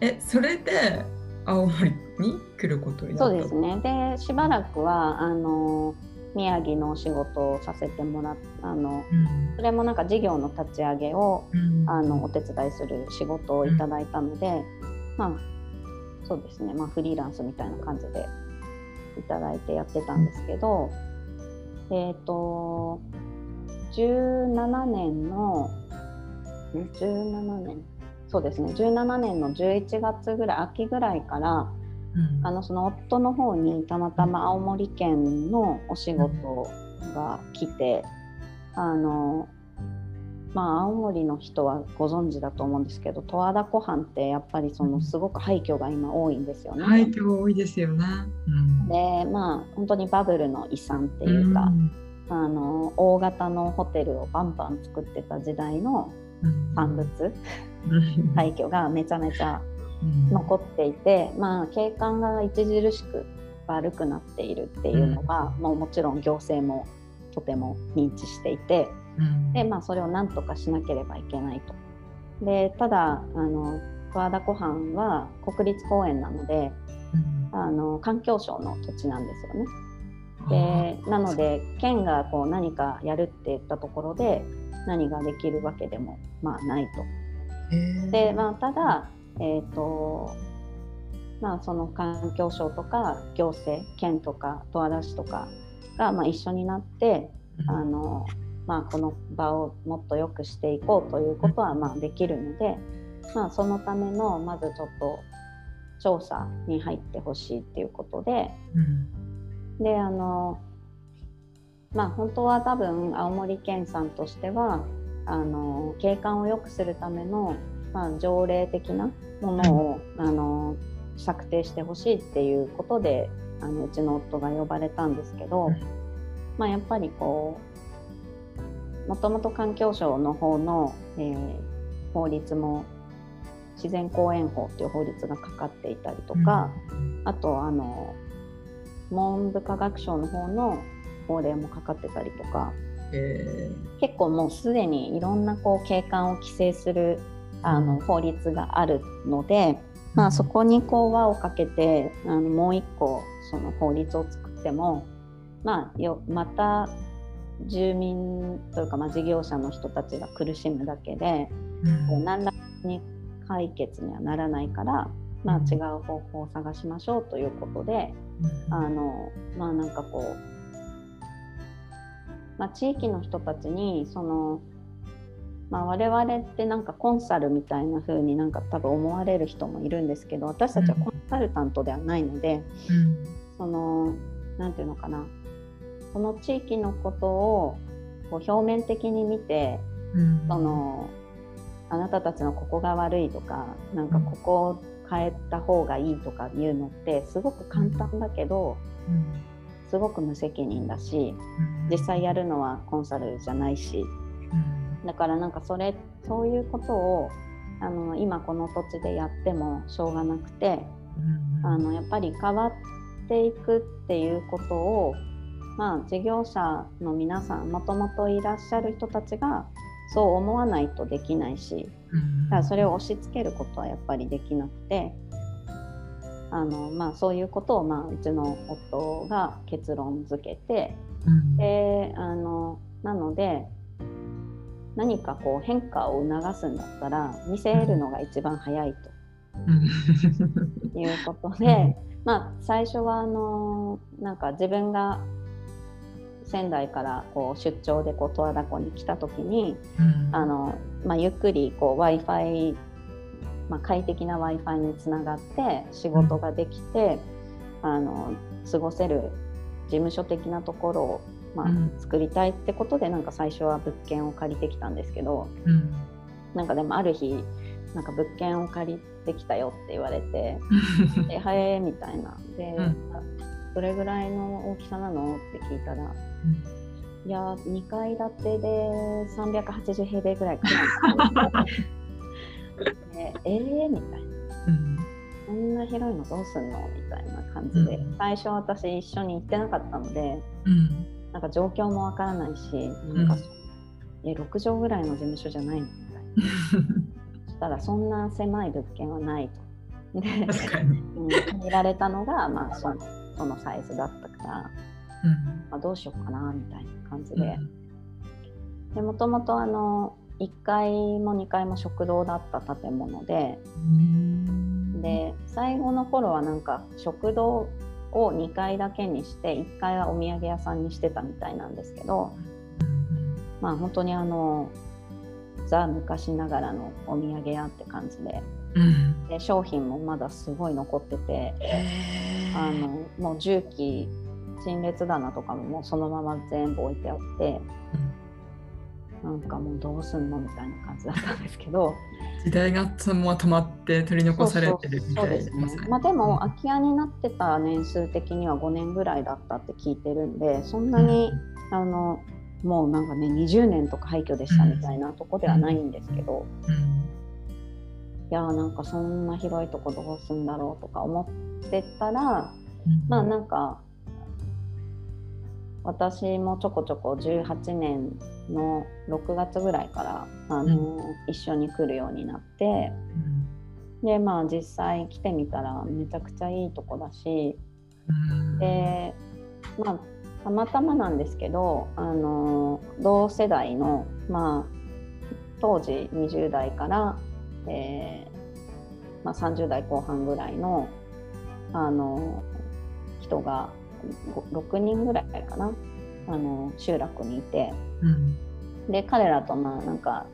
えそれで青森に来ることになった。そうですね。でしばらくはあの宮城のお仕事をさせてもらっあの、うん、それもなんか事業の立ち上げを、うん、あのお手伝いする仕事をいただいたので、うん、まあそうですね、まあ、フリーランスみたいな感じでいただいてやってたんですけど、えっ、ー、と17年の17年？そうですね。17年の11月ぐらい秋ぐらいからあのその夫の方にたまたま青森県のお仕事が来て、あのまあ青森の人はご存知だと思うんですけど十和田湖畔ってやっぱりそのすごく廃墟が今多いんですよね。廃墟多いですよね。うん、でまあ本当にバブルの遺産っていうか、うん、あの大型のホテルをバンバン作ってた時代の産物、うん、廃墟がめちゃめちゃ残っていて、うん、まあ景観が著しく悪くなっているっていうのが、うん、もうもちろん行政もとても認知していて、うん、でまあ、それを何とかしなければいけないと。でただあの十和田湖畔は国立公園なので、あの環境省の土地なんですよね。でなので県がこう何かやるって言ったところで何ができるわけでもまあないと。でまあ、ただえーとまあ、その環境省とか行政県とか十和田市とかがまあ一緒になって、あのまあ、この場をもっと良くしていこうということはまあできるので、まあ、そのためのまずちょっと調査に入ってほしいっていうことで、うん、であのまあ本当は多分青森県さんとしてはあの景観を良くするためのまあ、条例的なものを、あの策定してほしいっていうことであのうちの夫が呼ばれたんですけど、まあ、やっぱりこうもともと環境省の方の、えー、法律も自然公園法っていう法律がかかっていたりとか、うん、あとあの文部科学省の方の法令もかかってたりとか、えー、結構もうすでにいろんなこう景観を規制するあの法律があるので、まあ、そこにこう輪をかけてあのもう一個その法律を作っても、まあ、よまた住民というか、まあ、事業者の人たちが苦しむだけで、うん、何らに解決にはならないから、まあ、違う方法を探しましょうということで、うん、あのまあなんかこう、まあ、地域の人たちにそのまあ、我々ってなんかコンサルみたいな風になんか多分思われる人もいるんですけど私たちはコンサルタントではないので、うん、その何て言うのかな。その地域のことをこう表面的に見て、うん、そのあなたたちのここが悪いとかなんかここを変えた方がいいとかいうのってすごく簡単だけど、うん、すごく無責任だし実際やるのはコンサルじゃないし。だからなんかそれそういうことをあの今この土地でやってもしょうがなくて、うん、あのやっぱり変わっていくっていうことをまあ事業者の皆さんもともといらっしゃる人たちがそう思わないとできないし、うん、だからそれを押し付けることはやっぱりできなくてあの、まあ、そういうことを、まあ、うちの夫が結論付けて、うん、であのなので何かこう変化を促すんだったら見せるのが一番早いと。いうことで、まあ、最初はあのなんか自分が仙台からこう出張でこう十和田湖に来た時に、うん、あのまあ、ゆっくり w i f i まあ、快適な w i f i につながって仕事ができて、うん、あの過ごせる事務所的なところをまあ、作りたいってことでなんか最初は物件を借りてきたんですけど、うん、なんかでもある日なんか物件を借りてきたよって言われて「え はえ」みたいな。で、うん、どれぐらいの大きさなの？って聞いたら、うん、いや2階建てで380平米ぐらいかな でえー、みたいな。こんな広いのどうすんのみたいな感じで、最初私一緒に行ってなかったので、なんか状況もわからないし、なんか、うん、え6畳ぐらいの事務所じゃないのみたいな。したらそんな狭い物件はないと。で確かに。うん、限られたのが、まあ、そのそのサイズだったから、うんまあ、どうしようかなみたいな感じで。でもともとあの1階も2階も食堂だった建物でうん。で最後の頃はなんか食堂を2階だけにして1階はお土産屋さんにしてたみたいなんですけどまあ本当にあのザ昔ながらのお土産屋って感じでうん。で商品もまだすごい残っててあのもう重機陳列棚とかももうそのまま全部置いてあってなんかもうどうすんのみたいな感じだったんですけど。時代がそのまま止まって取り残されてるみたいですね。まあ、でも空き家になってた年数的には5年ぐらいだったって聞いてるんでそんなに、あのもうなんかね20年とか廃墟でしたみたいなとこではないんですけど、うん。いやーなんかそんな広いとこどうすんだろうとか思ってたらうん。まあなんか私もちょこちょこ18年の6月ぐらいからあの、一緒に来るようになってでまあ実際来てみたらめちゃくちゃいいとこだしうん。でまあたまたまなんですけどあの同世代のまあ当時20代から、えーまあ、30代後半ぐらいのあの人がご6人ぐらいかなあの集落にいて。うん。で彼らとまあなんか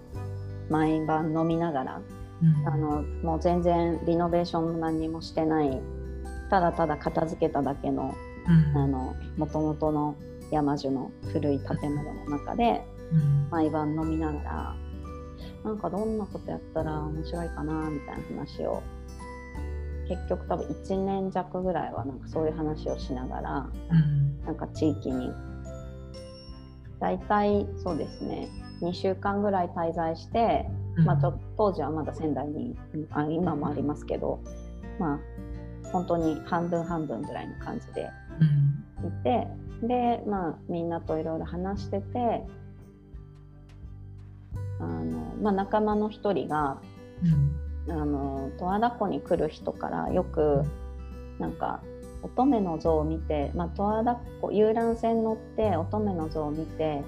毎晩飲みながらうん。あのもう全然リノベーションも何にもしてないただただ片付けただけのうん。あの元々の山樹の古い建物の中でうん。毎晩飲みながらなんかどんなことやったら面白いかなみたいな話を結局多分1年弱ぐらいはなんかそういう話をしながらうん。なんか地域に大体そうですね。2週間ぐらい滞在して、まあ、ちょ当時はまだ仙台にあ今もありますけどまあ本当に半分半分ぐらいの感じでうん。いてでまあみんなといろいろ話しててあの、まあ、仲間の一人がうん。あの十和田湖に来る人からよくなんか乙女の像を見て、まあ、十和田湖遊覧船乗って乙女の像を見て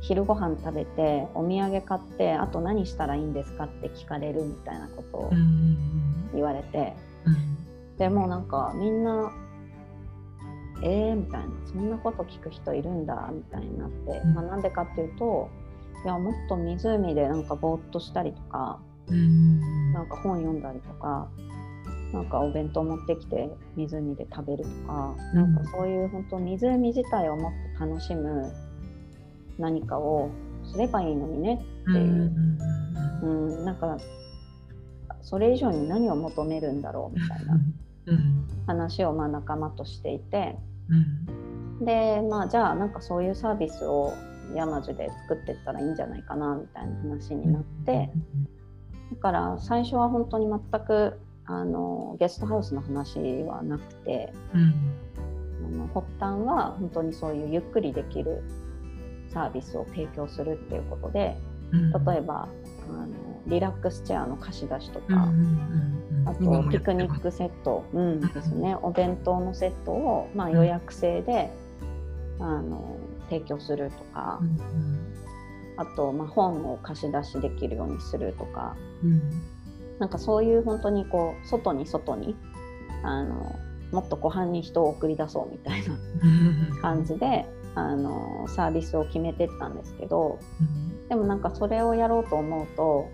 昼ご飯食べてお土産買ってあと何したらいいんですかって聞かれるみたいなことをうん言われて、うん。でもうなんかみんな「えー?」みたいな「そんなこと聞く人いるんだ」みたいになって、うん。まあ、なんでかっていうといやもっと湖でなんかぼーっとしたりとかうん。なんか本読んだりとかなんかお弁当持ってきて湖で食べるとか、うん。なんかそういう本当湖自体をもっと楽しむ何かをすればいいのにねっていう、うん、なんかそれ以上に何を求めるんだろうみたいな。うん。話をまあ仲間としていて。うん。でまあじゃあなんかそういうサービスを山樹で作っていったらいいんじゃないかなみたいな話になって。だから最初は本当に全くあのゲストハウスの話はなくてうん。あの発端は本当にそういうゆっくりできるサービスを提供するっていうことでうん。例えばあのリラックスチェアの貸し出しとうんうんか、うん。あ今とピクニックセット、うんんですね、お弁当のセットを、まあ、うん。予約制で、あの提供するとか、うん。あと、まあ、本を貸し出しできるようにするとか。うんなんかそういう本当にこう外に外にあのもっと湖畔に人を送り出そうみたいなうん。感じであのサービスを決めてったんですけどうん。でもなんかそれをやろうと思うと、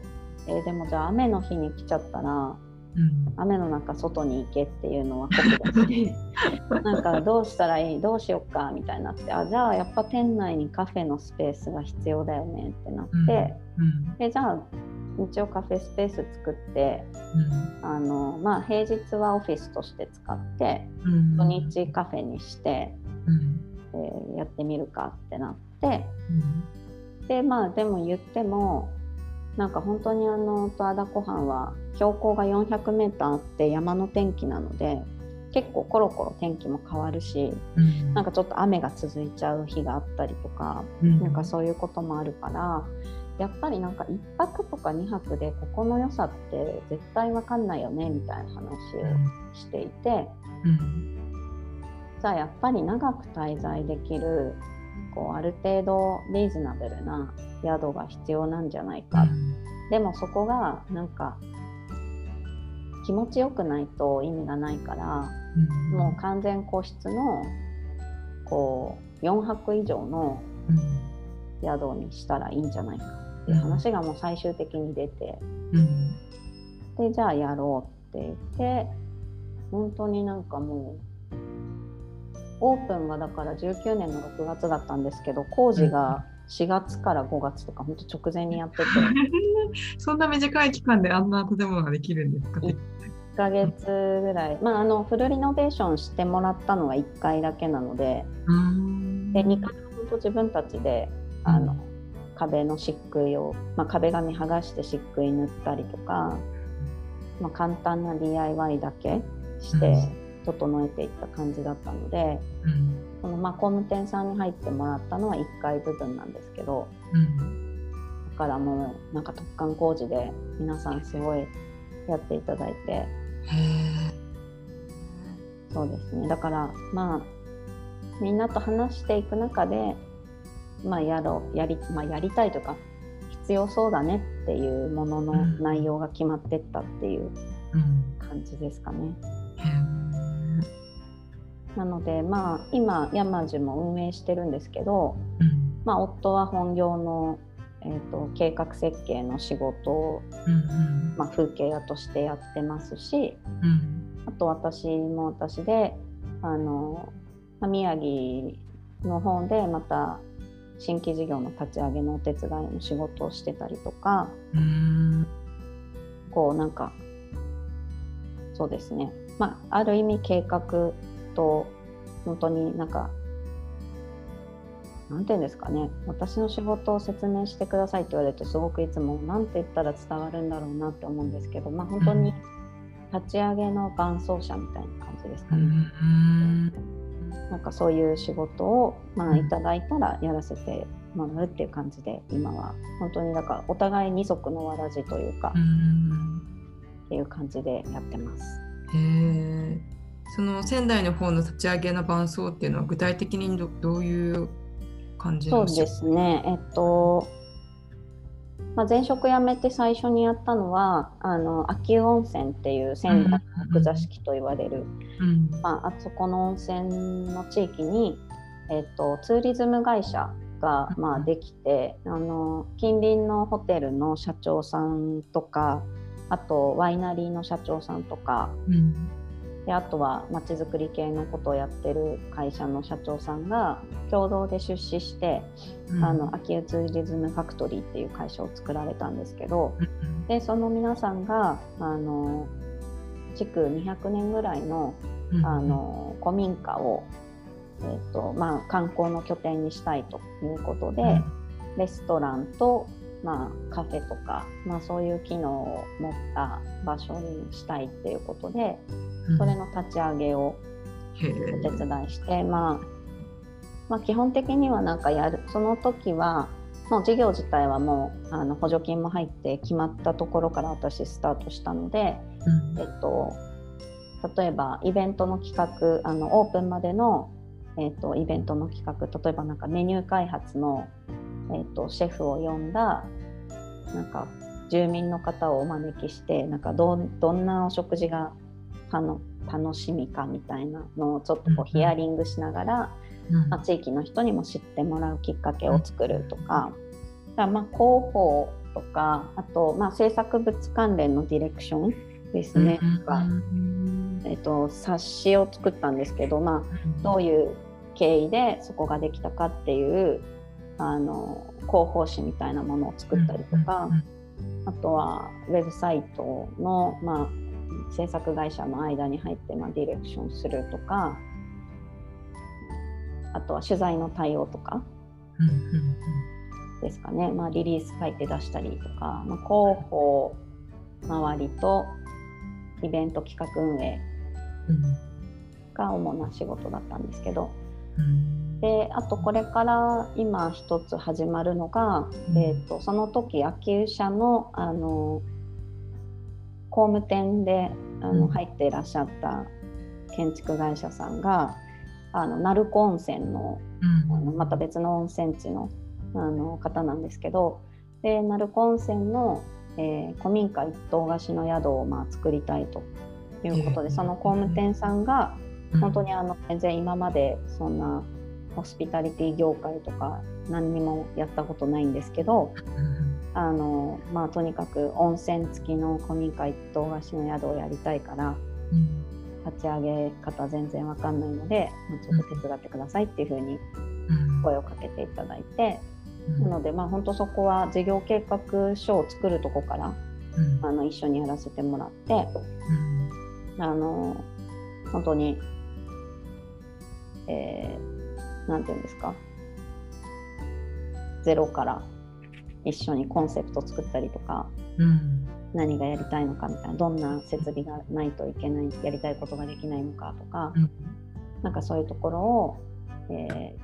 えーでもじゃあ雨の日に来ちゃったらうん。雨の中外に行けっていうのは酷だし なんかどうしたらいいどうしよっかみたいになってあじゃあやっぱ店内にカフェのスペースが必要だよねってなって、うんでじゃあ一応カフェスペース作ってうん。あの、まあ、平日はオフィスとして使ってうん。土日カフェにして、うん。えーやってみるかってなって。うん。でまあでも言ってもなんか本当にあの十和田湖畔は標高が 400m あって山の天気なので結構コロコロ天気も変わるしうん。なんかちょっと雨が続いちゃう日があったりとか、うん。なんかそういうこともあるからやっぱりなんか1泊とか2泊でここの良さって絶対わかんないよねみたいな話をしていて、うん、じゃあやっぱり長く滞在できるこうある程度リーズナブルな宿が必要なんじゃないか、うん、でもそこがなんか気持ちよくないと意味がないから、うん、もう完全個室のこう4泊以上の宿にしたらいいんじゃないかって話がもう最終的に出て、うん、でじゃあやろうって言って本当になんかもうオープンがだから19年の6月だったんですけど工事が4月から5月とか本当直前にやってて。そんな短い期間であんな建物ができるんですか？1ヶ月ぐらい、まあ、あのフルリノベーションしてもらったのは1回だけなので。で2回本当自分たちであの、壁の漆喰を、まあ、壁紙剥がして漆喰塗ったりとか、まあ、簡単な DIY だけして整えていった感じだったので、うん、このまあ工務店さんに入ってもらったのは1階部分なんですけど、うん、だからもうなんか突貫工事で皆さんすごいやっていただいてそうですね。だからまあみんなと話していく中でまあ、やろうやり,、まあ、やりたいとか必要そうだねっていうものの内容が決まってったっていう感じですかね。うん、なのでまあ今山地も運営してるんですけど、うん、まあ、夫は本業の、えーと、計画設計の仕事を、うんうん、まあ、風景屋としてやってますし、あと私も私であの、まあ、宮城の方でまた新規事業の立ち上げのお手伝いの仕事をしてたりとかこうなんかそうですね。まあある意味計画と本当になんかなんて言うんですかね。私の仕事を説明してくださいって言われるとすごくいつも何て言ったら伝わるんだろうなって思うんですけどまあ本当に立ち上げの伴走者みたいな感じですかね。なんかそういう仕事を、まあ、いただいたらやらせてもらうっていう感じで今は本当にだからお互い二足のわらじというかっていう感じでやってます。へその仙台の方の立ち上げの伴奏っていうのは具体的にどどういう感じそうですね。えっとまあ、前職辞めて最初にやったのはあの秋保温泉っていう仙台の座敷と言われる、うん、まあ、あそこの温泉の地域に、えっと、ツーリズム会社が、まあ、できて、あの近隣のホテルの社長さんとかあとワイナリーの社長さんとか、うんであとはまちづくり系のことをやってる会社の社長さんが共同で出資して、うん、あの秋ツーリズムファクトリーっていう会社を作られたんですけど、うん、でその皆さんがあの築200年ぐらいの,、あの古民家を、えーとまあ、観光の拠点にしたいということで、レストランとまあ、カフェとか、まあ、そういう機能を持った場所にしたいっていうことで、それの立ち上げをお手伝いして、まあ、まあ、基本的にはなんかやる。その時はもう事業自体はもうあの補助金も入って決まったところから私スタートしたので、うん、えっと、例えばイベントの企画あのオープンまでの、えっと、イベントの企画例えばなんかメニュー開発のえーと、シェフを呼んだなんか住民の方をお招きしてなんかどどんなお食事が楽しみかみたいなのをちょっとこうヒアリングしながら、うん、まあ、地域の人にも知ってもらうきっかけを作るとか,、だまあ広報とかあと、まあ、制作物関連のディレクションですね、うん、えーと、冊子を作ったんですけど、まあ、どういう経緯でそこができたかっていうあの広報誌みたいなものを作ったりとか、あとはウェブサイトの、まあ、制作会社の間に入って、まあ、ディレクションするとかあとは取材の対応とかですかね、まあ、リリース書いて出したりとか、まあ、広報周りとイベント企画運営が主な仕事だったんですけど。であとこれから今一つ始まるのが、うん、えーと、その時秋吉社のあの工務店であの、入っていらっしゃった建築会社さんがあの鳴子温泉の,、あのまた別の温泉地のあの方なんですけどで鳴子温泉の、えー、古民家一棟貸しの宿をまあ作りたいということで、その工務店さんが本当にあの全然今までそんなホスピタリティ業界とか何にもやったことないんですけど、あのまあ、とにかく温泉付きの古民家一棟貸しの宿をやりたいから、うん、立ち上げ方全然わかんないので、まあ、ちょっと手伝ってくださいっていうふうに声をかけていただいて、うん、なのでまあ本当そこは事業計画書を作るとこから、うん、あの一緒にやらせてもらって、あの本当に、えー、なんていうんですかゼロから一緒にコンセプト作ったりとか、うん、何がやりたいのかみたいなどんな設備がないといけないやりたいことができないのかとか、うん、なんかそういうところを、え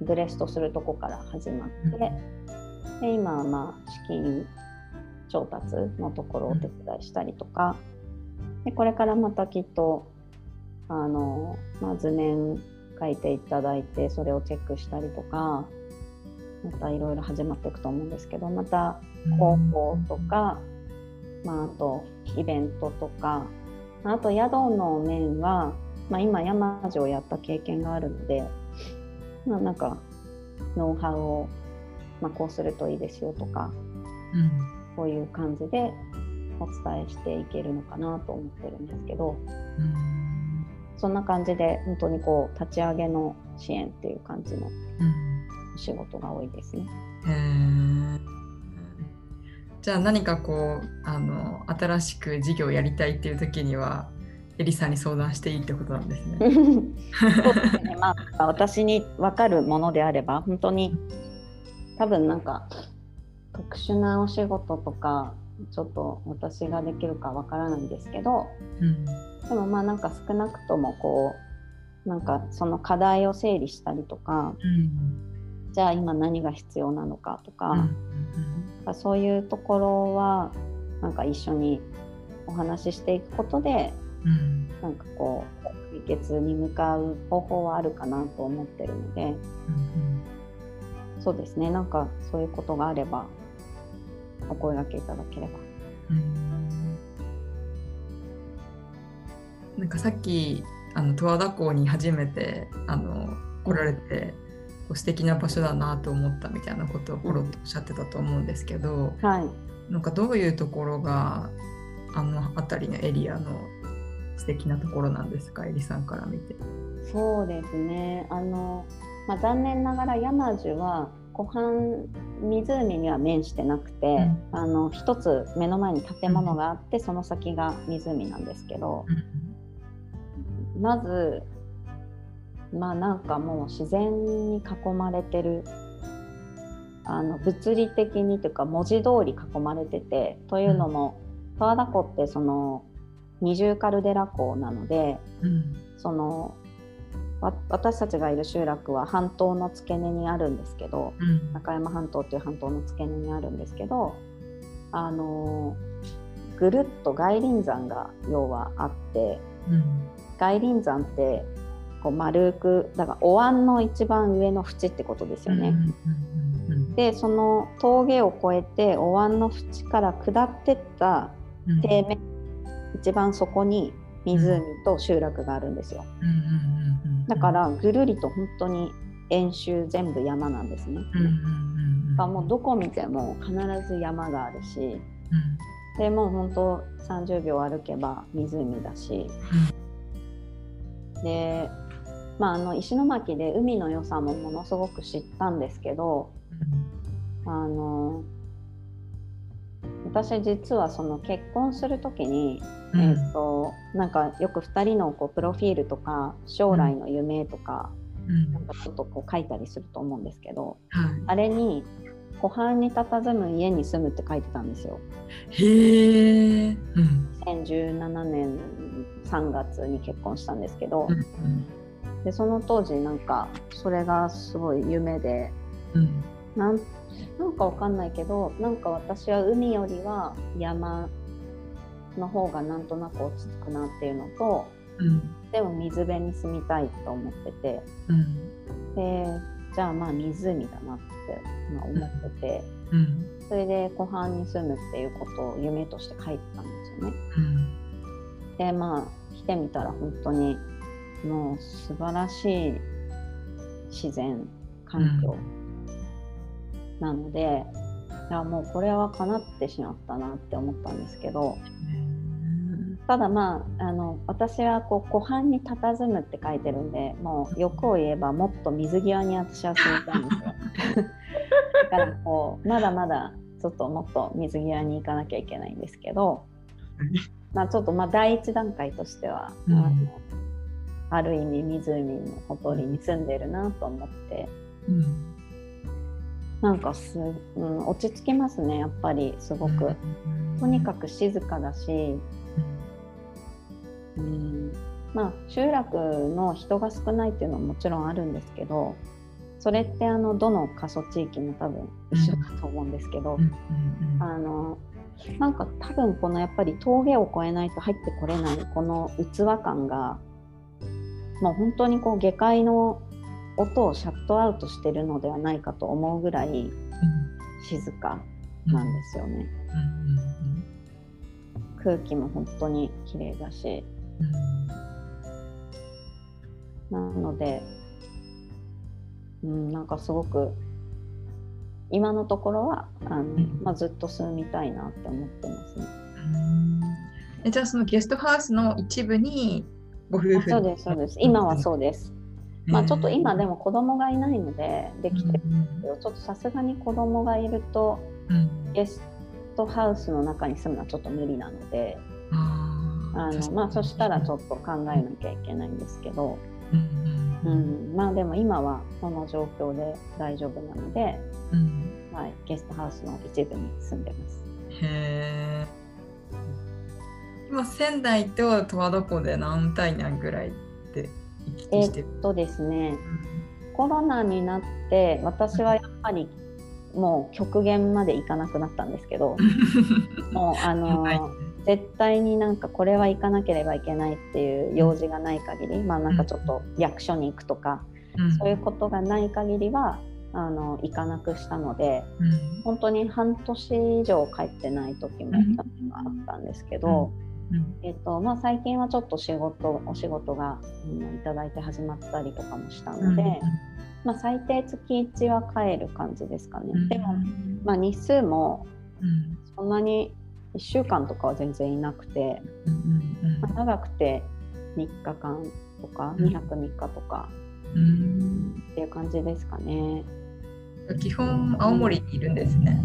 ー、ブレストするとこから始まって、うん、で今はまあ資金調達のところをお手伝いしたりとか、でこれからまたきっとあの、まあ、図面書いていただいてそれをチェックしたりとかまたいろいろ始まっていくと思うんですけどまた広報とか、まあ、あとイベントとかあと宿の面は、まあ、今山路をやった経験があるので、まあ、なんかノウハウを、まあ、こうするといいですよとか、うん、こういう感じでお伝えしていけるのかなと思ってるんですけど、うん、そんな感じで本当にこう立ち上げの支援っていう感じのお仕事が多いですね。じゃあ何かこうあの新しく事業をやりたいっていう時にはエリさんに相談していいってことなんですね。そうですね。まあ私に分かるものであれば本当に多分なんか特殊なお仕事とかちょっと私ができるかわからないんですけど、うん、でもまあなんか少なくともこうなんかその課題を整理したりとか、うん、じゃあ今何が必要なのかとか、うん、そういうところはなんか一緒にお話ししていくことで、うん、なんかこう解決に向かう方法はあるかなと思ってるので、うん、そうですね。なんかそういうことがあればお声がけいただければ。なんかさっきあの十和田港に初めてあの来られて、うん、素敵な場所だなと思ったみたいなことをポロッとおっしゃってたと思うんですけど、はい、なんかどういうところがあの辺りのエリアの素敵なところなんですか、えりさんから見て。そうですね。あの、まあ、残念ながら山樹は湖畔湖には面してなくて、うん、あの一つ目の前に建物があって、うん、その先が湖なんですけど、うん、まずまあなんかもう自然に囲まれてるあの物理的にというか文字通り囲まれててというのも十和田湖ってその二重カルデラ湖なので、その私たちがいる集落は半島の付け根にあるんですけど、うん、中山半島っていう半島の付け根にあるんですけどあのぐるっと外輪山が要はあって、うん、外輪山ってこう丸くだからお椀の一番上の縁ってことですよね。でその峠を越えてお椀の縁から下ってった底面、うん、一番そこに湖と集落があるんですよ。だからぐるりと本当に演習全部山なんですね。うもうどこ見ても必ず山があるし、うん、でもう本当30秒歩けば湖だし、うん、で、まあ、あの石巻で海の良さもものすごく知ったんですけど、うん、あの私実はその結婚する時にえーと、なんかよく2人のこうプロフィールとか将来の夢とか,、なんかちょっとこう書いたりすると思うんですけど、あれに「湖畔に佇む家に住む」って書いてたんですよ。へえ、うん、2017年3月に結婚したんですけど、うんでその当時なんかそれがすごい夢で、うん、なんなんかわかんないけどなんか私は海よりは山の方がなんとなく落ち着くなっていうのと、うん、でも水辺に住みたいと思ってて、うん、でじゃあまあ湖だなって、まあ、思ってて、うん、それで湖畔に住むっていうことを夢として書いてたんですよね。でまあ来てみたら本当にもう素晴らしい自然環境なので、いやもうこれは叶ってしまったなって思ったんですけど、ただまああの私はこう湖畔に佇むって書いてるんでもう欲を言えばもっと水際に私は住みたいんですよ。だからこうまだまだちょっともっと水際に行かなきゃいけないんですけど、まあ、ちょっとまあ第一段階としては、うん、あのある意味湖のほとりに住んでるなと思って、うん、なんかす、うん、落ち着きますねやっぱりすごく。とにかく静かだし。うん。まあ、集落の人が少ないっていうのはもちろんあるんですけどそれってあのどの過疎地域も多分一緒だと思うんですけど、あのなんか多分このやっぱり峠を越えないと入ってこれないこの器感がもう本当にこう下界の音をシャットアウトしてるのではないかと思うぐらい静かなんですよね。空気も本当に綺麗だし、なので、うん、なんかすごく今のところはあの、まあ、ずっと住みたいなって思ってますね。えじゃあそのゲストハウスの一部にご夫婦そうですそうです。今はそうです。まあ、ちょっと今でも子供がいないのでできてるんですけど、ちょっとさすがに子供がいると、ゲストハウスの中に住むのはちょっと無理なので。あのまあ、そしたらちょっと考えなきゃいけないんですけど、うん、うん、まあでも今はその状況で大丈夫なので、うん、はい、ゲストハウスの一部に住んでます。へ今仙台と十和田湖で何対何ぐらいで行き来えっとですね、うん、コロナになって私はやっぱりもう極限まで行かなくなったんですけど もうあの、はい絶対になんかこれは行かなければいけないっていう用事がない限り、まあなんかちょっと役所に行くとか、うん、そういうことがない限りはあの行かなくしたので、うん、本当に半年以上帰ってない時もあったんですけど、うん、えっとまあ、最近はちょっと仕事お仕事が、うん、いただいて始まったりとかもしたので、まあ、最低月1は帰る感じですかね。でも、まあ、日数もそんなに1週間とかは全然いなくて、まあ、長くて3日間とか2泊3日とか、っていう感じですかね。基本青森にいるんですね。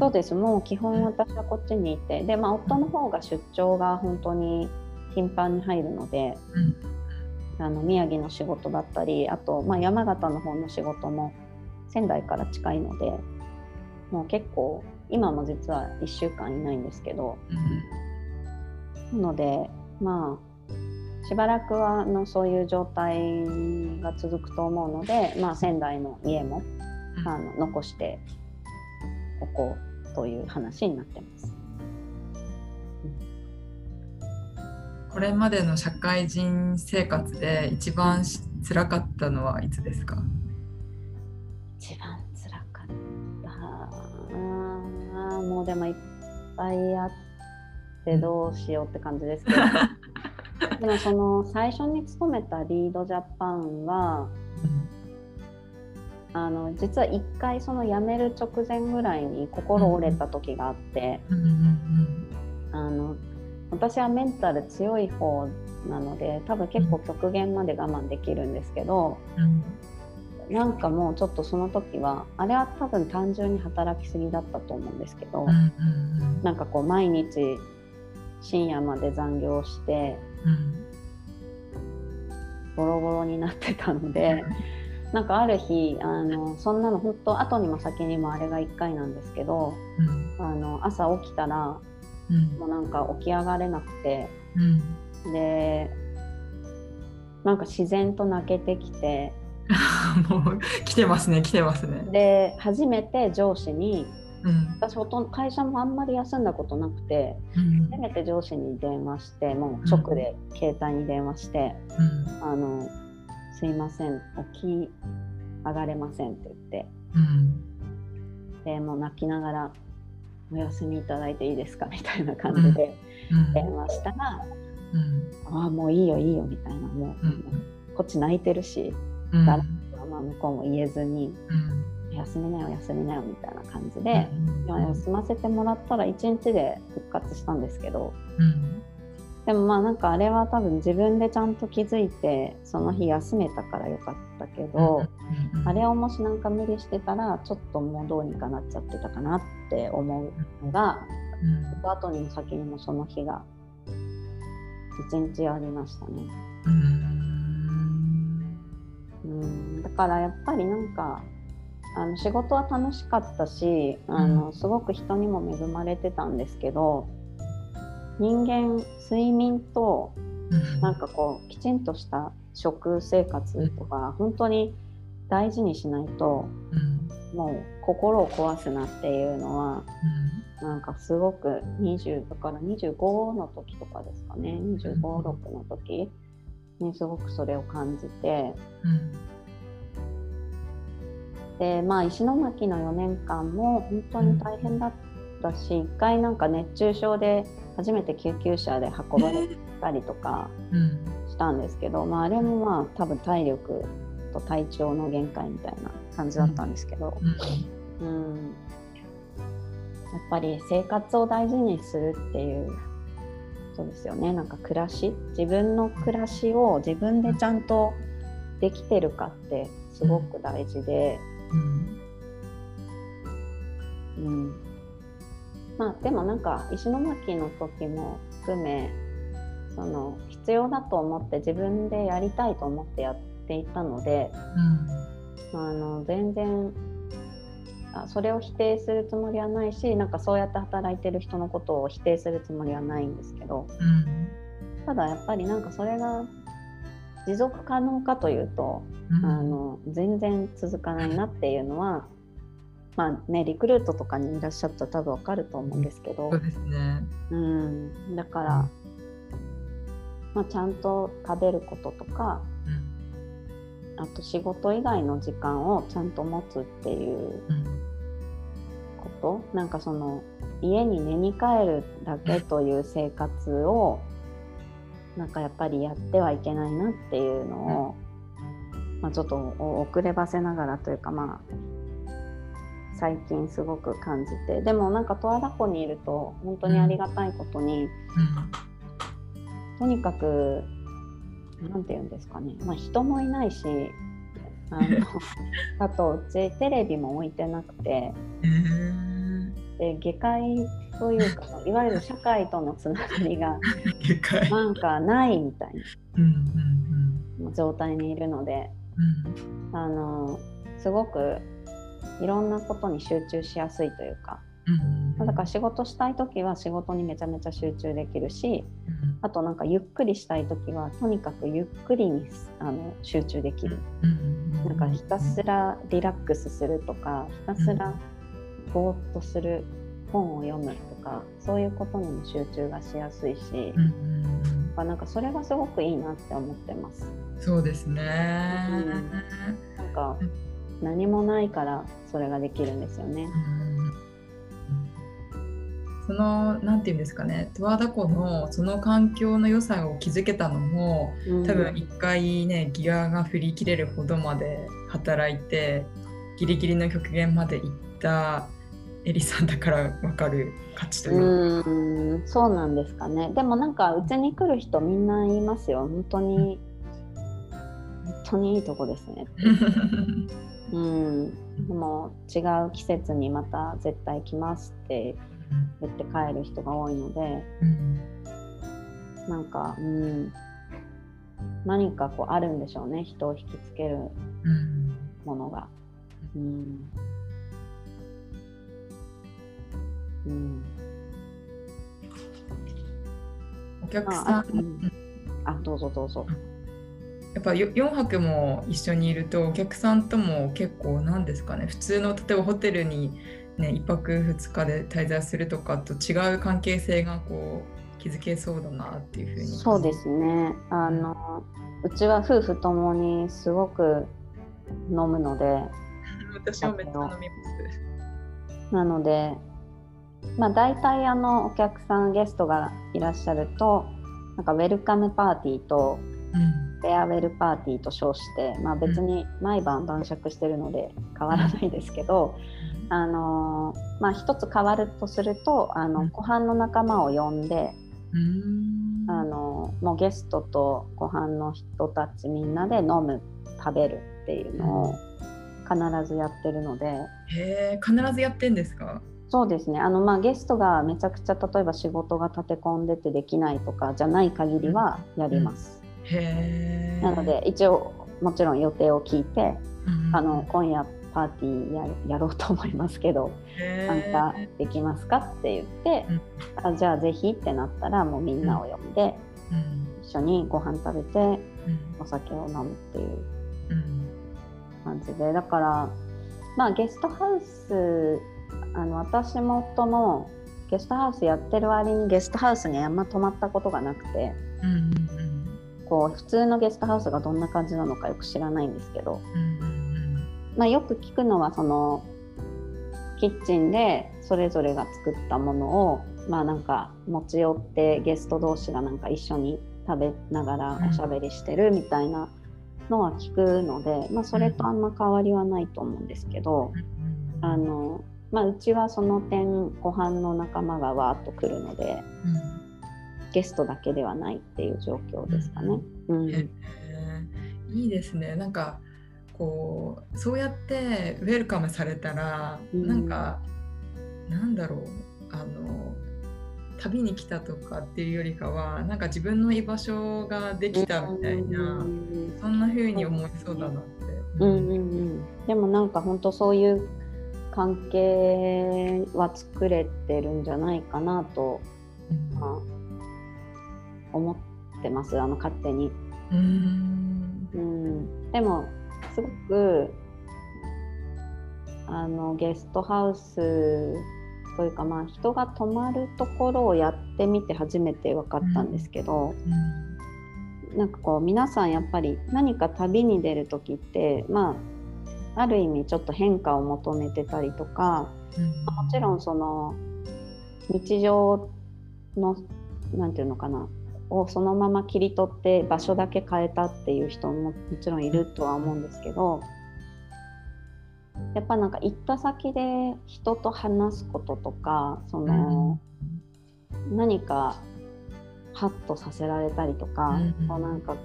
そうです。もう基本私はこっちにいて。で、まあ、夫の方が出張が本当に頻繁に入るので、うん、あの宮城の仕事だったりあと、まあ、山形の方の仕事も仙台から近いのでもう結構今も実は1週間いないんですけど、うん、なのでまあしばらくはのそういう状態が続くと思うので、まあ、仙台の家も、うん、あの残しておこうという話になってます。これまでの社会人生活で一番辛かったのはいつですか？一番もうでもいっぱいあってどうしようって感じですけど。でもその最初に勤めたリードジャパンは、あの実は1回その辞める直前ぐらいに心折れた時があって、あの私はメンタル強い方なので多分結構極限まで我慢できるんですけど、なんかもうちょっとその時はあれは多分単純に働きすぎだったと思うんですけど、うんうんうん、なんかこう毎日深夜まで残業して、うん、ボロボロになってたので、うん、なんかある日あのそんなの本当後にも先にもあれが1回なんですけど、うん、あの朝起きたら、もうなんか起き上がれなくて、でなんか自然と泣けてきて もう来てますね来てますね。で初めて上司にうん。私ほとんど会社もあんまり休んだことなくてうん。初めて上司に電話してもう直で携帯に電話してうん「あのすいません起き上がれません」って言って。うん。でもう泣きながら「お休みいただいていいですか?」みたいな感じでうん。電話したらうん「ああもういいよいいよ」みたいな。もう、うん。こっち泣いてるし、うん。だまあ、向こうも言えずにうん「休みなよ休みなよ」みたいな感じで、うん。まあ休ませてもらったら1日で復活したんですけどうんでもまあなんかあれは多分自分でちゃんと気づいてその日休めたからよかったけど、うんあれをもしなんか無理してたらちょっともうどうにかなっちゃってたかなって思うのがうん。後にも先にもその日が1日ありましたね。うん。うん。だからやっぱりなんかあの仕事は楽しかったしあの、うん。すごく人にも恵まれてたんですけど人間睡眠とうん。なんかこうきちんとした食生活とか本当に大事にしないとうん。もう心を壊すなっていうのはうん。なんかすごく20だから25の時とかですかね。256の時にすごくそれを感じて。うん。でまあ石巻の4年間も本当に大変だったし一回なんか熱中症で初めて救急車で運ばれたりとかうん。したんですけど、まあ、あれもまあ多分体力と体調の限界みたいな感じだったんですけど、うん。うん、やっぱり生活を大事にするっていうそうですよね。なんか暮らし自分の暮らしを自分でちゃんとできてるかってすごく大事で、うん。うん、まあでもなんか石巻の時も含めその必要だと思って自分でやりたいと思ってやっていたのであの全然あそれを否定するつもりはないしなんかそうやって働いてる人のことを否定するつもりはないんですけどうん。ただやっぱりなんかそれが持続可能かというとうん。あの全然続かないなっていうのはまあねリクルートとかにいらっしゃったら多分わかると思うんですけど。そう、ですね。うん、だから、まあ、ちゃんと食べることとかあと仕事以外の時間をちゃんと持つっていううん。こと？なんかその家に寝に帰るだけという生活をなんかやっぱりやってはいけないなっていうのを、まあ、ちょっとお遅ればせながらというかまあ最近すごく感じて。でもなんか十和田湖にいると本当にありがたいことに、とにかくなんて言うんですかね、まあ、人もいないしあの あとうちテレビも置いてなくて。で下界というかいわゆる社会とのつながりが。なんかないみたいな。状態にいるので。うん。あのすごくいろんなことに集中しやすいというか。うん。だから仕事したい時は仕事にめちゃめちゃ集中できるしあとなんかゆっくりしたい時はとにかくゆっくりにあの集中できる。うん。なんかひたすらリラックスするとかひたすらぼーっとする本を読むとかそういうことにも集中がしやすいし、うん。なんかそれがすごくいいなって思ってます。そうですね。なんか何もないからそれができるんですよね。そのなんていうんですかね十和田湖のその環境の良さを築けたのもうん多分一回ねギアが振り切れるほどまで働いてギリギリの極限まで行ったエリさんだから分かる価値というか。うんそうなんですかね。でもなんかうちに来る人みんな言いますよ。本当に本当にいいとこですね。うん。でも違う季節にまた絶対来ますって言って帰る人が多いので、うんなんか、うん、何かこうあるんでしょうね。人を引きつけるうんものが。うん。うん。お客まあさん、あうんあ、どうぞどうぞ。やっぱ4泊も一緒にいるとお客さんとも結構なんですかね。普通の例えばホテルに、ね、1泊2日で滞在するとかと違う関係性がこう築けそうだなっていうふうに。そうですね。あのうちは夫婦ともにすごく飲むので。私もめっちゃ飲みます。なのでまあ大体あのお客さんゲストがいらっしゃるとなんかウェルカムパーティーと、フェアウェルパーティーと称して、まあ、別に毎晩晩酌してるので変わらないですけど、うん、あのまあ、一つ変わるとするとあの、湖畔の仲間を呼んで、うん、あのもうゲストと湖畔の人たちみんなで飲む食べるっていうのを必ずやってるので。へえ必ずやってんですか？そうですね。あの、まあ、ゲストがめちゃくちゃ例えば仕事が立て込んでてできないとかじゃない限りはやります。なので一応もちろん予定を聞いて、うん、あの今夜パーティーややろうと思いますけど参加できますかって言って、うん、あじゃあぜひってなったらもうみんなを呼んで、一緒にご飯食べて、お酒を飲むっていう感じでだからまあゲストハウスあの私も夫もゲストハウスやってる割にゲストハウスにあんま泊まったことがなくて、うんうんうん、こう普通のゲストハウスがどんな感じなのかよく知らないんですけど、まあ、よく聞くのはそのキッチンでそれぞれが作ったものをまあなんか持ち寄ってゲスト同士がなんか一緒に食べながらおしゃべりしてるみたいなのは聞くので、まあ、それとあんま変わりはないと思うんですけど、あのまあ、うちはその点ご飯の仲間がわーっと来るので、うん、ゲストだけではないっていう状況ですかね。うん、えー、いいですね。なんかこうそうやってウェルカムされたら、うん、なんかなんだろう。あの旅に来たとかっていうよりかはなんか自分の居場所ができたみたいな、うん、そんな風に思いそうだなって。うんうんうん、でもなんか本当そういう関係は作れてるんじゃないかなと、まあ、思ってますあの勝手に。うん。うん。でもすごくあのゲストハウスというかまあ人が泊まるところをやってみて初めて分かったんですけど、うん、なんかこう皆さんやっぱり何か旅に出る時ってまあある意味ちょっと変化を求めてたりとか、うん、もちろんその日常の何て言うのかなをそのまま切り取って場所だけ変えたっていう人ももちろんいるとは思うんですけどやっぱなんか行った先で人と話すこととかその、うん、何かハッとさせられたりとか、うん、こうなんか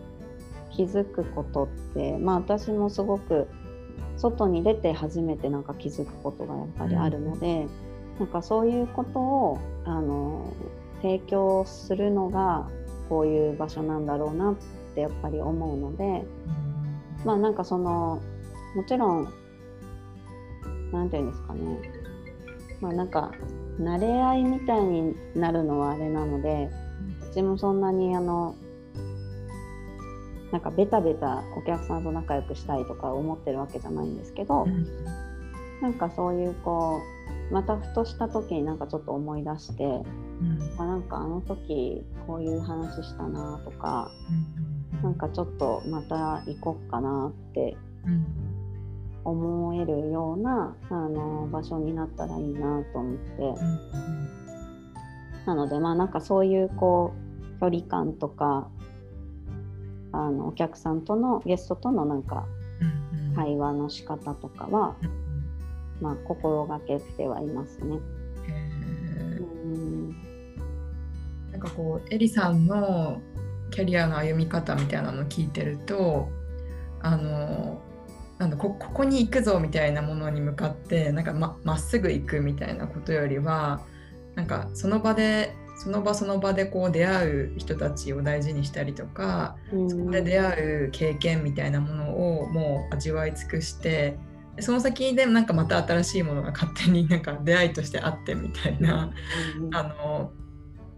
気づくことってまあ私もすごく外に出て初めてなんか気づくことがやっぱりあるので、うん、なんかそういうことをあの提供するのがこういう場所なんだろうなってやっぱり思うので、うん、まあなんかそのもちろん何て言うんですかね。まあなんか慣れ合いみたいになるのはあれなのでうちもそんなにあのなんかベタベタお客さんと仲良くしたいとか思ってるわけじゃないんですけど、うん、なんかそういうこうまたふとした時になんかちょっと思い出して、うん、あなんかあの時こういう話したなとか、うん、なんかちょっとまた行こっかなって思えるようなあの場所になったらいいなと思って、なのでまあなんかそういうこう距離感とかあのお客さんとのゲストとのなんか会話の仕方とかは、まあ、心がけてはいますね。うん。なんかこうエリさんのキャリアの歩み方みたいなのを聞いてるとあのなんだこここに行くぞみたいなものに向かってなんかままっすぐ行くみたいなことよりはなんかその場でその場その場でこう出会う人たちを大事にしたりとか、うん、そこで出会う経験みたいなものをもう味わい尽くしてその先でなんかまた新しいものが勝手になんか出会いとしてあってみたいな、うん、あの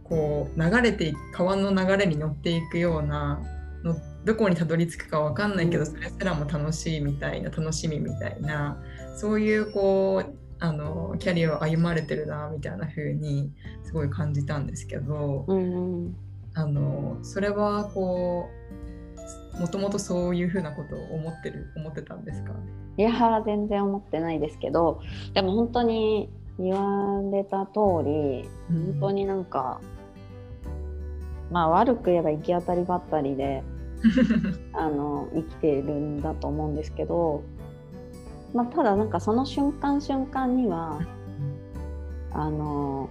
こう流れて川の流れに乗っていくようなのどこにたどり着くか分かんないけどそれすらも楽しいみたいな楽しみみたいなそういうこうあのキャリアを歩まれてるなみたいな風にすごい感じたんですけど、うんうん、あのそれはこうもともとそういう風なことを思ってる思ってたんですか？いや全然思ってないですけどでも本当に言われた通り本当になんか、うん、まあ悪く言えば行き当たりばったりで あの生きているんだと思うんですけどまあ、ただなんかその瞬間瞬間にはあの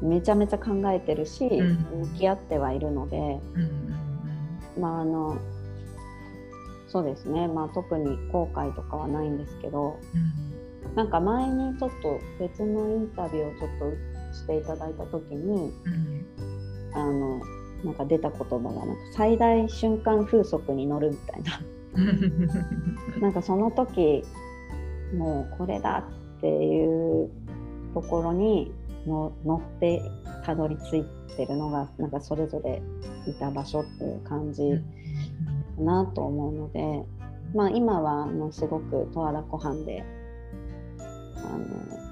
めちゃめちゃ考えてるし、向き合ってはいるので、まああのそうですね、まあ、特に後悔とかはないんですけど、うん、なんか前にちょっと別のインタビューをちょっとしていただいた時に、うん、あのなんか出た言葉がなんか最大瞬間風速に乗るみたいな。なんかその時もうこれだっていうところにの乗ってたどり着いてるのがなんかそれぞれいた場所っていう感じかなと思うので、まあ、今はあのすごく十和田湖畔であの、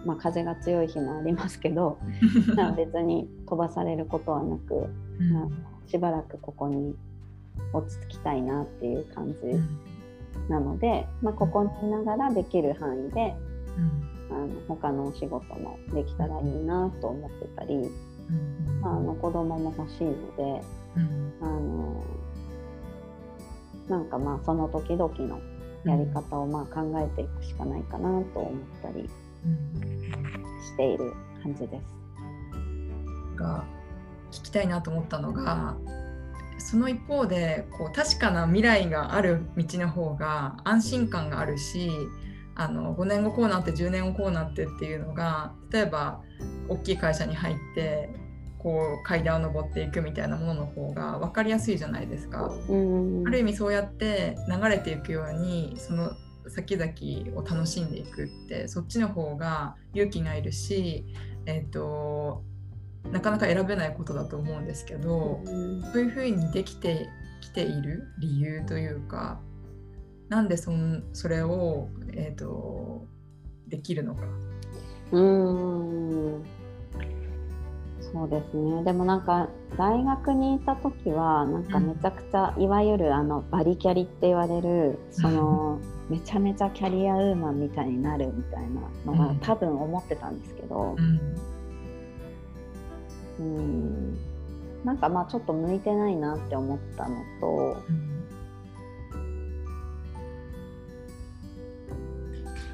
まあ、風が強い日もありますけど 別に飛ばされることはなく、まあ、しばらくここに落ち着きたいなっていう感じなので、まあ、ここにいながらできる範囲で、うん、あの他のお仕事もできたらいいなと思ってたり、うん、あの子供も欲しいので、うん、あのなんかまあその時々のやり方をまあ考えていくしかないかなと思ったりしている感じです。が聞きたいなと思ったのがその一方でこう確かな未来がある道の方が安心感があるしあの5年後こうなって10年後こうなってっていうのが例えば大きい会社に入ってこう階段を上っていくみたいなものの方が分かりやすいじゃないですか。ある意味そうやって流れていくようにその先々を楽しんでいくってそっちの方が勇気がいるし、えーとなかなか選べないことだと思うんですけど、うん、そういうふうにできてきている理由というかなんでそんそれを、えーと、できるのか。うんそうですね。でもなんか大学にいた時はなんかめちゃくちゃ、うん、いわゆるあのバリキャリって言われる そのめちゃめちゃキャリアウーマンみたいになるみたいなのが、多分思ってたんですけど、うん。うん。なんかまあちょっと向いてないなって思ったのと、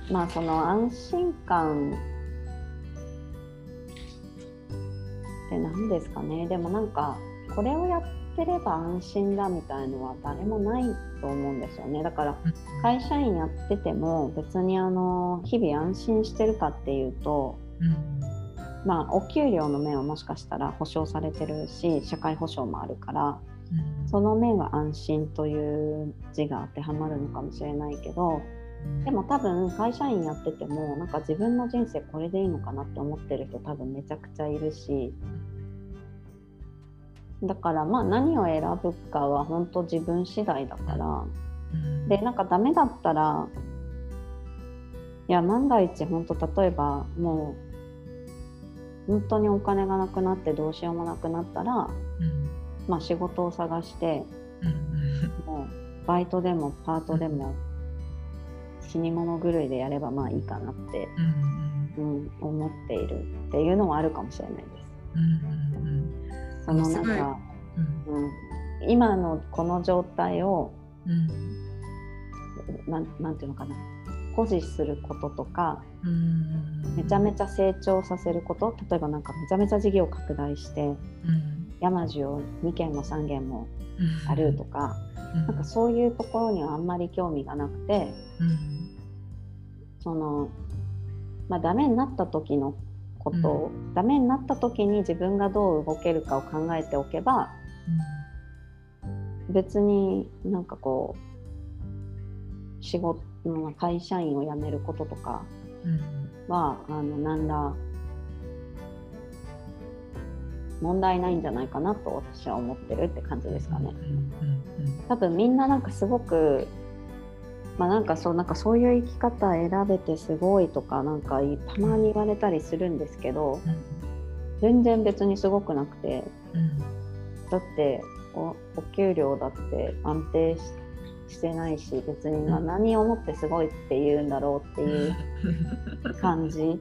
うん、まあその安心感って何ですかね。でもなんかこれをやってれば安心だみたいのは誰もないと思うんですよね。だから会社員やってても別にあの日々安心してるかっていうと、うん。まあ、お給料の面はもしかしたら保証されてるし社会保障もあるから、うん、その面は安心という字が当てはまるのかもしれないけど、うん、でも多分会社員やっててもなんか自分の人生これでいいのかなって思ってる人多分めちゃくちゃいるし。だからまあ何を選ぶかは本当自分次第だから、うん、でなんかダメだったらいや万が一本当例えばもう本当にお金がなくなってどうしようもなくなったら、うん、まあ、仕事を探して、うん、もうバイトでもパートでも死に物狂いでやればまあいいかなって、うん、うん、思っているっていうのもあるかもしれないです。そのなんか、うん。今のこの状態を、うん、ななんていうのかな。誇示することとかめちゃめちゃ成長させること例えばなんかめちゃめちゃ事業拡大して、山路を2軒も3軒もあるとか、なんかそういうところにはあんまり興味がなくて、そのまあダメになった時のことを、うん、ダメになった時に自分がどう動けるかを考えておけば、うん、別になんかこう仕事会社員を辞めることとかは、うん、あの何ら問題ないんじゃないかなと私は思ってるって感じですかね。多分みんななんかすごくまあなんかそうなんかそういう生き方選べてすごいとかなんかたまに言われたりするんですけど、全然別にすごくなくて、だっておお給料だって安定してないし別に何をもってすごいって言うんだろうっていう感じ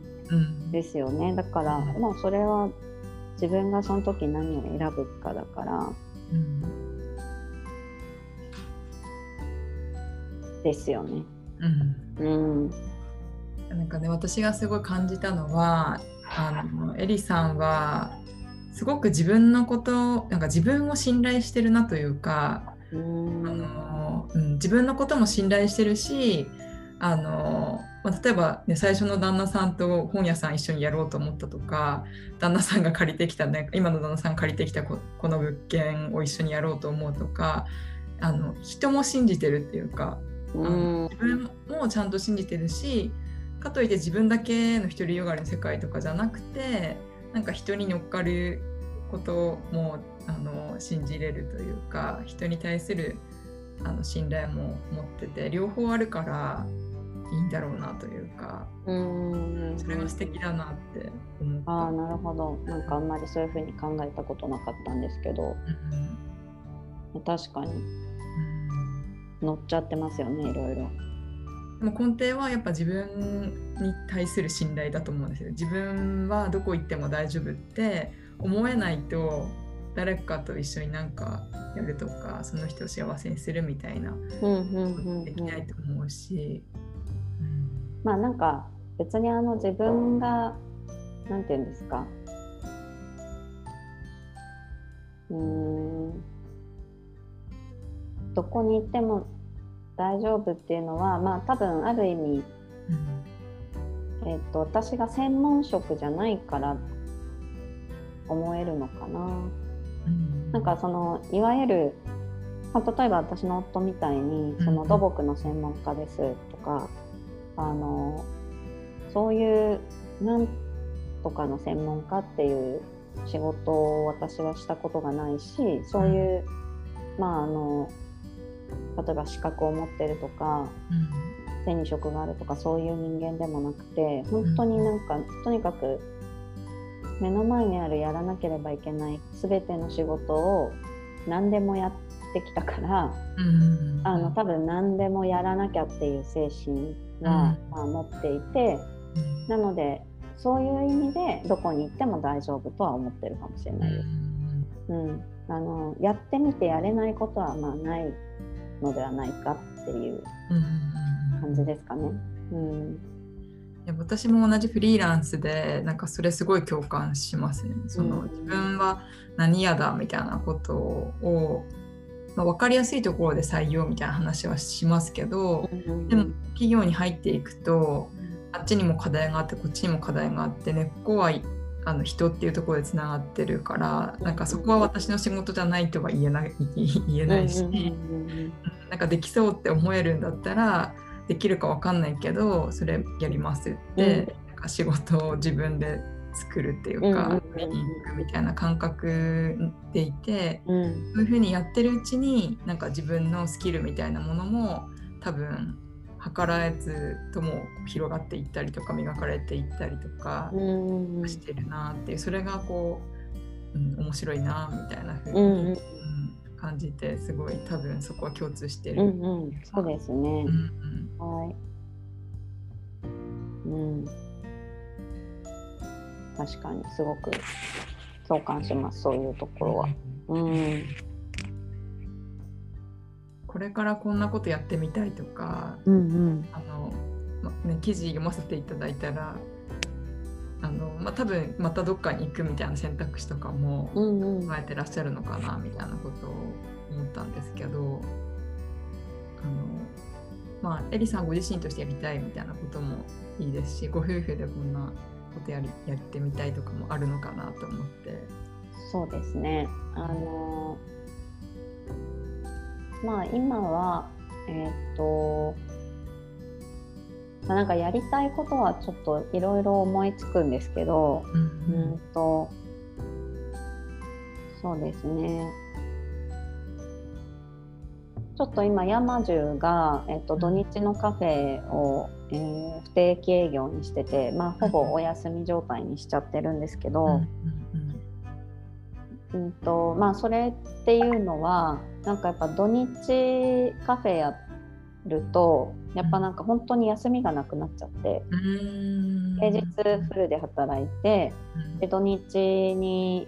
ですよね。だからもうそれは自分がその時何を選ぶかだから、うん、ですよね。うん、うん、なんかね私がすごい感じたのはあのエリさんはすごく自分のことなんか自分を信頼してるなというか、うん、あのうん、自分のことも信頼してるしあのまあ、例えば、ね、最初の旦那さんと本屋さん一緒にやろうと思ったとか旦那さんが借りてきた、ね、今の旦那さんが借りてきたこの物件を一緒にやろうと思うとかあの人も信じてるっていうか、うん、自分もちゃんと信じてるしかといって自分だけの独りよがりの世界とかじゃなくてなんか人に乗っかることもあの信じれるというか人に対するあの信頼も持ってて両方あるからいいんだろうなというかうん。それが素敵だなって思った。あなるほど。なんかあんまりそういうふうに考えたことなかったんですけど、うん、確かに、うん、乗っちゃってますよねいろいろ。でも根底はやっぱ自分に対する信頼だと思うんですよ。自分はどこ行っても大丈夫って思えないと誰かと一緒になんかやるとかその人を幸せにするみたいなできないと思うし、まあなんか別にあの自分が何て言うんですか。うん。どこに行っても大丈夫っていうのはまあ多分ある意味、うん、えーと、私が専門職じゃないから思えるのかな。うん、なんかそのいわゆる、まあ、例えば私の夫みたいにその土木の専門家ですとか、あのそういうなんとかの専門家っていう仕事を私はしたことがないしそういう、うん、まああの例えば資格を持ってるとか、うん、手に職があるとかそういう人間でもなくて本当になんか、うん、とにかく目の前にあるやらなければいけない全ての仕事を何でもやってきたから、うん、あの多分何でもやらなきゃっていう精神は、まあ、持っていて、なのでそういう意味でどこに行っても大丈夫とは思ってるかもしれないです。うん、あのやってみてやれないことはまあないのではないかっていう感じですかね。うん。いや私も同じフリーランスでなんかそれすごい共感しますね。その自分は何やだみたいなことをまあ、分かりやすいところで採用みたいな話はしますけど、でも企業に入っていくとあっちにも課題があってこっちにも課題があって根っこはあの人っていうところでつながってるからなんかそこは私の仕事じゃないとは言えない 言えないし、なんかできそうって思えるんだったらできるか分かんないけどそれやりますって、なんか仕事を自分で作るっていうか、見に行くみたいな感覚でいて、うん、そういうふうにやってるうちになんか自分のスキルみたいなものも多分計らずとも広がっていったりとか磨かれていったりとかしてるなっていうそれがこう、うん、面白いなみたいなふうに、うん。うん、感じてすごい多分そこは共通してる。うんうん、そうですね、うんうん、はい。うん確かにすごく共感しますそういうところは。うん。これからこんなことやってみたいとか、うんうん、あのまね、記事読ませていただいたらあの、まあ、多分またどっかに行くみたいな選択肢とかも考えてらっしゃるのかなみたいなことを思ったんですけどあの、まあ、エリさんご自身としてやりたいみたいなこともいいですしご夫婦でこんなことやりやってみたいとかもあるのかなと思って。そうですね。あのまあ今はえっ、とまあ、なんかやりたいことはちょっといろいろ思いつくんですけど、うん、うんとそうですね。ちょっと今山中が、えっと、土日のカフェを、えー、不定期営業にしてて、まあ、ほぼお休み状態にしちゃってるんですけど、うんとまあ、それっていうのはなんかやっぱ土日カフェやるとやっぱなんか本当に休みがなくなっちゃって、平日フルで働いて、で土日に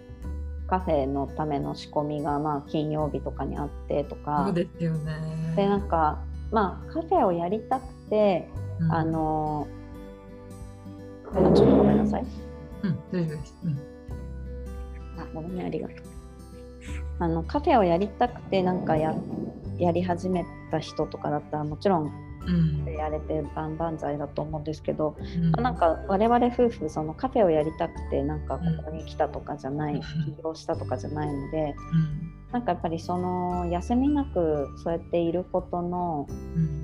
カフェのための仕込みがまあ金曜日とかにあってとかそうですよねでなんかまあカフェをやりたくて、うん、あのちょっとごめんなさい。うん、大丈夫です。うん、あ、ごめんね、ありがとう。あのカフェをやりたくてなんかややり始めた人とかだったらもちろんでやれて万々歳だと思うんですけど、うん、なんか我々夫婦そのカフェをやりたくてなんかここに来たとかじゃない、うん、起業したとかじゃないので、うん、なんかやっぱりその休みなくそうやっていることの、うん、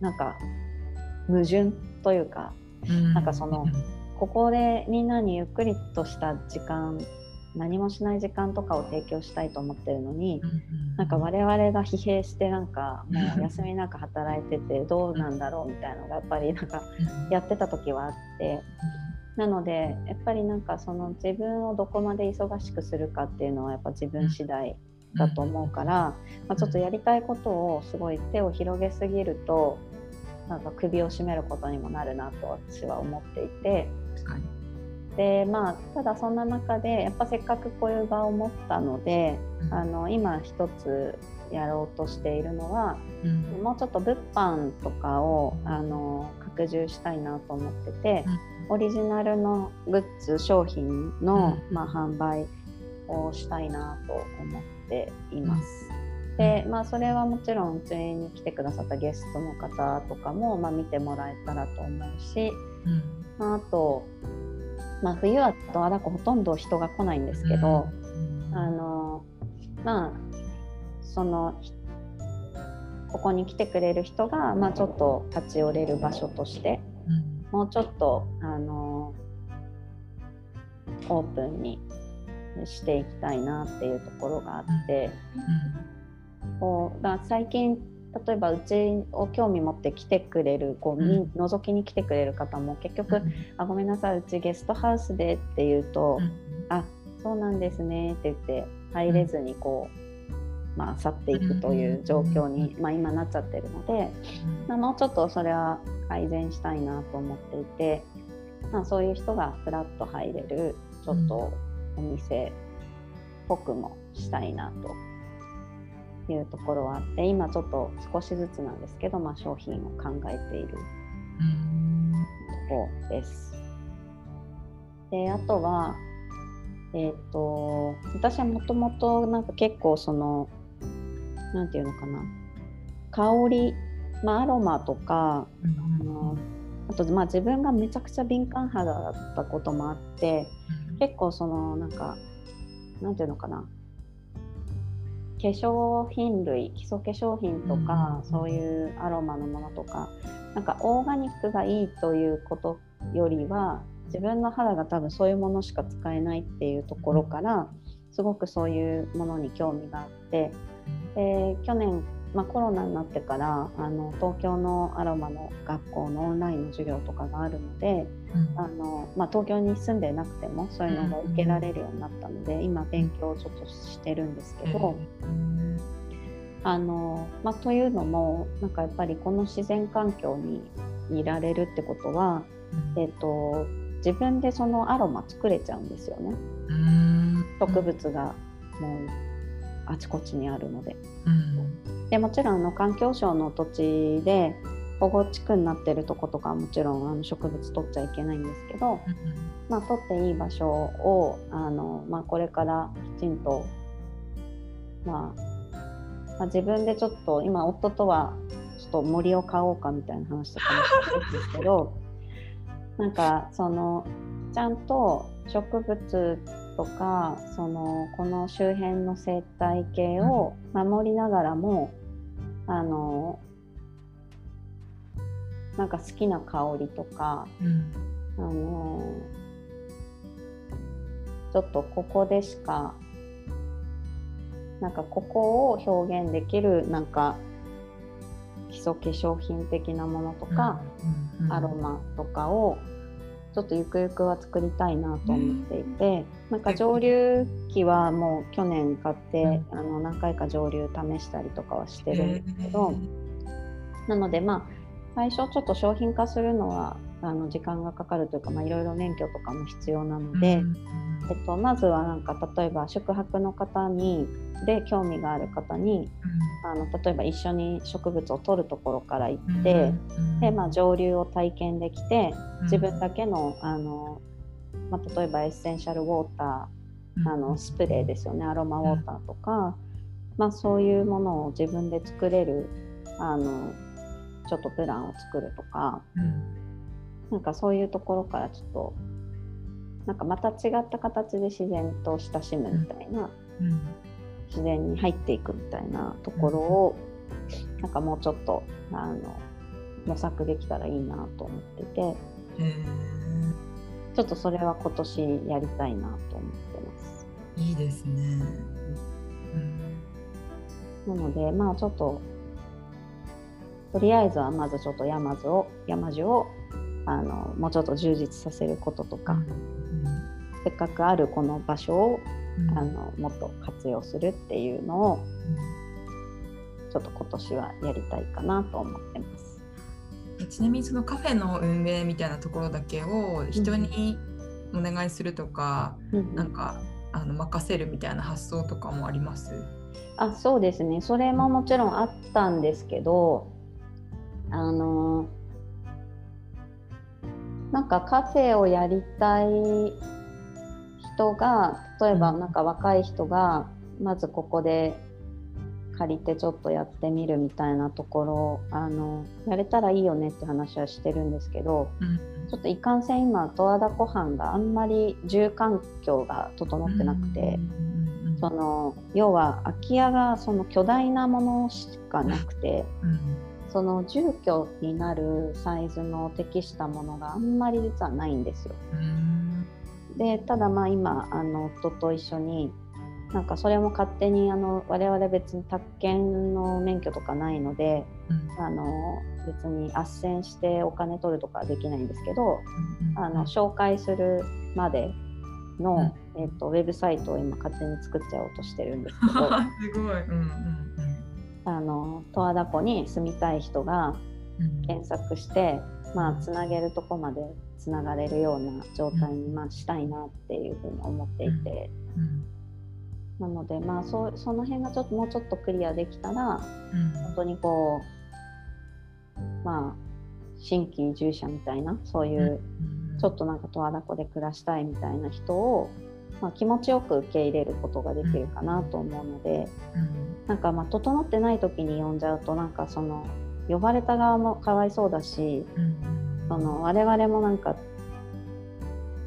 なんか矛盾というか、うん、なんかその、ここでみんなにゆっくりとした時間何もしない時間とかを提供したいと思ってるのに、なんか我々が疲弊してなんかもう休みなく働いてて どうなんだろうみたいなのがやっぱりなんかやってた時はあって。なのでやっぱりなんかその自分をどこまで忙しくするかっていうのはやっぱ自分次第だと思うから、まあ、ちょっとやりたいことをすごい手を広げすぎるとなんか首を絞めることにもなるなと私は思っていて。でまあ、ただそんな中でやっぱせっかくこういう場を持ったので、うん、あの今一つやろうとしているのは、うん、もうちょっと物販とかをあの拡充したいなと思ってて、うん、オリジナルのグッズ商品の、まあ、販売をしたいなと思っています。でまあ、それはもちろんうちに来てくださったゲストの方とかも、まあ、見てもらえたらと思うし、まあ、あとまあ、冬は十和田湖ほとんど人が来ないんですけど、うん、あのまあそのここに来てくれる人が、まあ、ちょっと立ち寄れる場所として、うん、もうちょっとあのオープンにしていきたいなっていうところがあって、うん、こうだ最近例えばうちを興味持って来てくれるこう、うん、覗きに来てくれる方も結局「うん、あごめんなさいうちゲストハウスで」って言うと「うん、あそうなんですね」って言って入れずにこう、まあ、去っていくという状況に、まあ、今なっちゃってるので、まあ、もうちょっとそれは改善したいなと思っていて、まあ、そういう人がふらっと入れるちょっとお店っぽくもしたいなというところはあって今ちょっと少しずつなんですけど、まあ、商品を考えているところです。であとは、えーと、私はもともとなんか結構その何て言うのかな香り、まあ、アロマとか、あのあとまあ自分がめちゃくちゃ敏感肌だったこともあって、結構そのなんかなんていうのかな化粧品類基礎化粧品とか、うん、そういうアロマのものとかなんかオーガニックがいいということよりは自分の肌が多分そういうものしか使えないっていうところからすごくそういうものに興味があってで去年まあ、コロナになってからあの東京のアロマの学校のオンラインの授業とかがあるので、うん、あのまあ、東京に住んでなくてもそういうのが受けられるようになったので、うん、今勉強をちょっとしてるんですけど。あのまあ、というのもなんかやっぱりこの自然環境にいられるってことは、うん、えーと、自分でそのアロマ作れちゃうんですよね。植物がもうあちこちにあるので。でもちろんあの環境省の土地で保護地区になってるとことかはもちろんあの植物取っちゃいけないんですけど、まあ、取っていい場所をあの、まあ、これからきちんと、まあ、まあ、自分でちょっと今夫とはちょっと森を買おうかみたいな話とかもしてるんですけどなんかそのちゃんと植物とかそのこの周辺の生態系を守りながらも、あのなんか好きな香りとか、うん、あのちょっとここでしかなんかここを表現できるなんか基礎化粧品的なものとか、うん。うん、アロマとかをちょっとゆくゆくは作りたいなと思っていて、なんか蒸留機はもう去年買って、あの何回か蒸留試したりとかはしてるんですけど、なのでまあ最初ちょっと商品化するのはあの時間がかかるというかいろいろ免許とかも必要なので、えっと、まずはなんか例えば宿泊の方にで興味がある方に、うん、あの例えば一緒に植物を取るところから行って、うん、でまあ、蒸留を体験できて自分だけのあの、まあ、例えばエッセンシャルウォーターあのスプレーですよねアロマウォーターとか、まあ、そういうものを自分で作れるあのちょっとプランを作るとか、うん、なんかそういうところからちょっとなんかまた違った形で自然と親しむみたいな、うん、自然に入っていくみたいなところを、うん、なんかもうちょっとあの模索できたらいいなと思ってて、ちょっとそれは今年やりたいなと思ってます。いいですね、うん、なのでまあちょっととりあえずはまずちょっと山津を山樹をあのもうちょっと充実させることとか、うん、せっかくあるこの場所を、うん、あのもっと活用するっていうのを、うん、ちょっと今年はやりたいかなと思ってます。ちなみにそのカフェの運営みたいなところだけを人にお願いするとか、うん、なんかあの任せるみたいな発想とかもあります？あそうですね。それももちろんあったんですけどあのなんかカフェをやりたい人が例えばなんか若い人がまずここで借りてちょっとやってみるみたいなところあのやれたらいいよねって話はしてるんですけど、うん、ちょっといかんせん今十和田湖畔があんまり住環境が整ってなくて、うん、その要は空き家がその巨大なものしかなくて、うん、その住居になるサイズの適したものがあんまり実はないんですよ。でただまあ今あの夫と一緒になんかそれも勝手にあの我々別に宅建の免許とかないので、うん、あの別に斡旋してお金取るとかできないんですけど、うん、あの紹介するまでの、うん、えーと、ウェブサイトを今勝手に作っちゃおうとしてるんですけど すごい、うんうんあの十和田湖に住みたい人が検索して、うん、まあつなげるとこまでつながれるような状態に、まあ、したいなっていうふうに思っていて、なのでまあそその辺がちょっともうちょっとクリアできたら、本当にこうまあ新規移住者みたいなそういう、ちょっとなんか十和田湖で暮らしたいみたいな人をまあ、気持ちよく受け入れることができるかなと思うので、うん、なんかまあ整ってない時に呼んじゃうとなんかその呼ばれた側もかわいそうだし、うん、その我々もなんか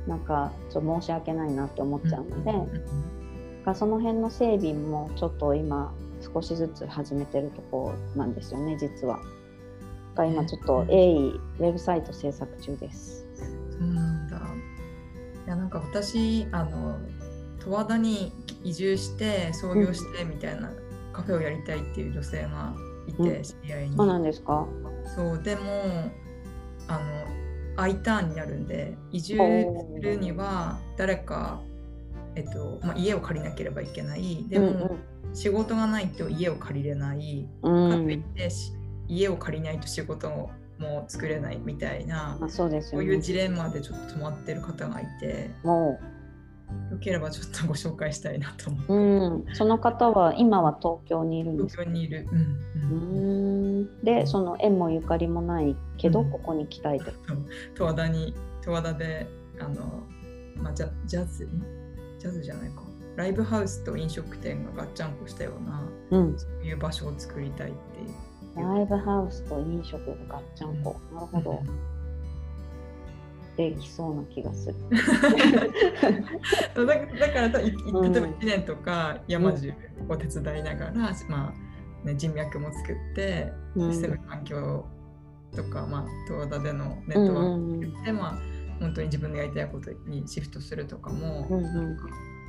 なんかちょっと申し訳ないなって思っちゃうので、うん、その辺の整備もちょっと今少しずつ始めてるとこなんですよね実は。が今ちょっと鋭意ウェブサイト制作中です。そうなんだいやなんか私あの十和田に移住して創業してみたいなカフェをやりたいっていう女性がいて、知り合いに。そうなんですか？そうでもあの I ターンになるんで移住するには誰か、えっとまあ、家を借りなければいけない。でも、うんうん、仕事がないと家を借りれない、うん、かといって家を借りないと仕事をもう作れないみたいな、あそうです、ね、そういうジレンマでちょっと止まってる方がいてよければちょっとご紹介したいなと思って、うん、その方は今は東京にいるんですか？東京にいる、うんうん、でその縁もゆかりもないけど、ここに来たいと。十和田に十和田であの、まあ、ジャジャズジャズじゃないか。ライブハウスと飲食店がガッチャンコしたような、うん、そういう場所を作りたいっていう。ライブハウスと飲食がガッチャンコ、なるほど。できそうな気がする。だだから例えば1年とか山中を手伝いながら、うん、まあね、人脈も作って、住む環境とか、まあ、東田でのネットワークを作って、まあ、本当に自分のやりたいことにシフトするとかも、うんうん。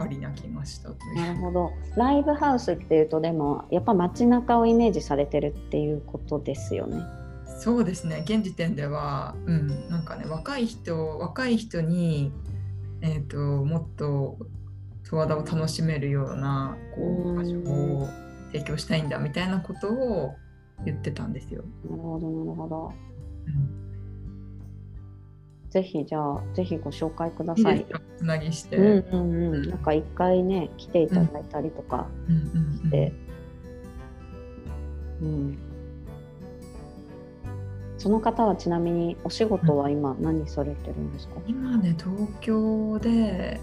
ありな気がしたという。なるほど。ライブハウスっていうとでもやっぱ街中をイメージされてるっていうことですよね。そうですね現時点では、うん、なんかね若い人若い人に、えーと、もっと十和田を楽しめるようなこう場所を提供したいんだみたいなことを言ってたんですよ。なるほどなるほど。うんぜひじゃあぜひご紹介ください。いいつなぎして。うんうんうん。なんか一回ね来ていただいたりとかして、うん、うんうん、その方はちなみにお仕事は今何されてるんですか？今ね東京で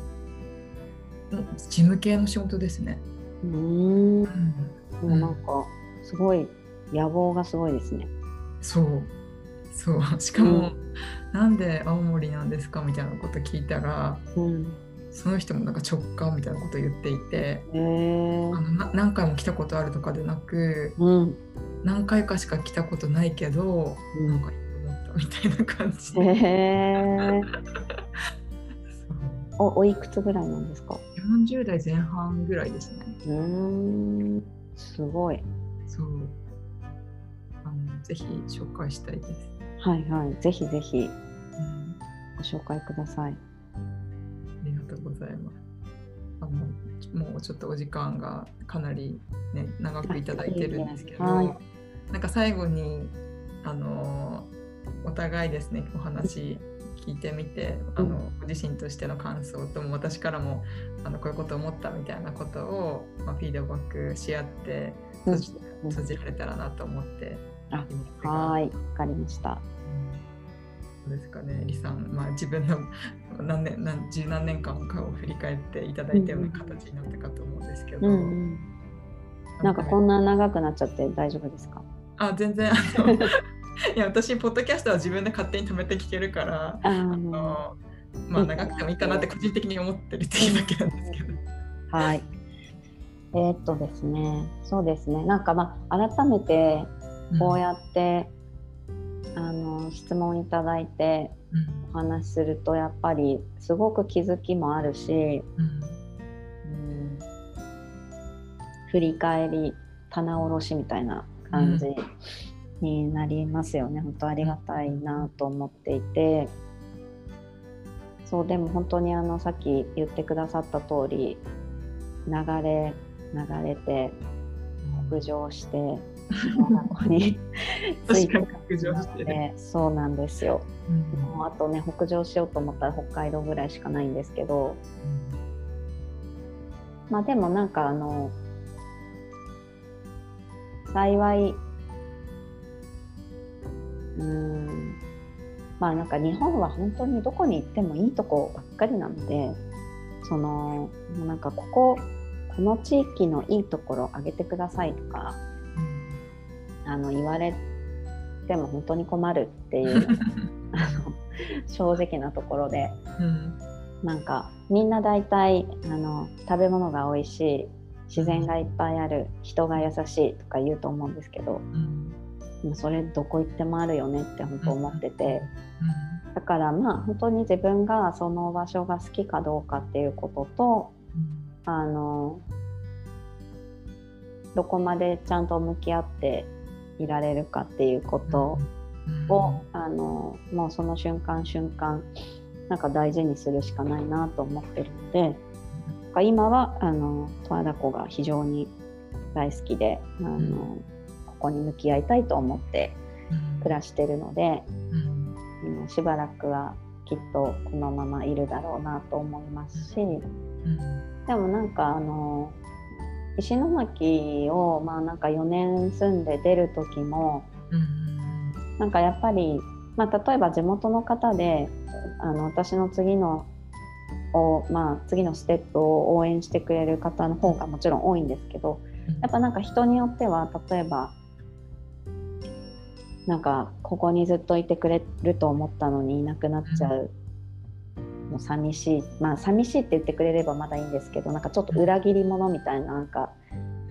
事務系の仕事ですね。うん。もうなんかすごい野望がすごいですね。そう。そう しかも、うんなんで青森なんですかみたいなこと聞いたら、うん、その人もなんか直感みたいなことを言っていて、あの何回も来たことあるとかでなく、うん、何回かしか来たことないけど、うん、なんかいいと思ったみたいな感じで。え おおいくつぐらいなんですか ?40 代前半ぐらいですね。うんすごい。そうあのぜひ紹介したいです。はいはい、ぜひぜひご紹介ください。ありがとうございます。あのもうちょっとお時間がかなり、ね、長くいただいてるんですけど、はい、なんか最後にあのお互いですねお話聞いてみて、あのご自身としての感想とも私からもあのこういうこと思ったみたいなことを、まあ、フィードバックし合って閉じ,、閉じられたらなと思って。はいわかりました。ですかね、李さん、まあ、自分の何年何十何年間かを振り返っていただいたような形になったかと思うんですけど、うんうん、なんかこんな長くなっちゃって大丈夫ですか？あ全然あの いや私ポッドキャストは自分で勝手に止めて聞けるからあのまあ長くてもいいかなって個人的に思ってるっていうだけなんですけど。はい。えー、っとですね。そうですね。なんかまあ改めてこうやって、あの質問いただいてお話しするとやっぱりすごく気づきもあるし、うん、振り返り棚卸しみたいな感じになりますよね、うん、本当ありがたいなと思っていて。そうでも本当にあのさっき言ってくださった通り流れ流れて北上して ここについて北上して。そうなんですよ、うん、もうあとね北上しようと思ったら北海道ぐらいしかないんですけど、うん、まあでもなんかあの幸い。うん。まあなんか日本は本当にどこに行ってもいいとこばっかりなのでそのなんかこここの地域のいいところを挙げてくださいとかあの言われても本当に困るっていう あの正直なところで、うん、なんかみんな大体あの食べ物が美味しい自然がいっぱいある人が優しいとか言うと思うんですけど、うん、それどこ行ってもあるよねって本当思ってて、うん、だからまあ本当に自分がその場所が好きかどうかっていうことと、あのどこまでちゃんと向き合っていられるかっていうことを、うん、あのもうその瞬間瞬間なんか大事にするしかないなと思ってるので、うん、今はあの十和田湖が非常に大好きであの、うん、ここに向き合いたいと思って暮らしてるので、うん、しばらくはきっとこのままいるだろうなと思いますし、でもなんかあの石巻をまあなんか4年住んで出る時も、うん、なんかやっぱり、まあ、例えば地元の方であの私の次のを、まあ、次のステップを応援してくれる方の方がもちろん多いんですけどやっぱなんか人によっては例えばなんかここにずっといてくれると思ったのにいなくなっちゃう。もう寂しい。まあ寂しいって言ってくれればまだいいんですけどなんかちょっと裏切り者みたいななんか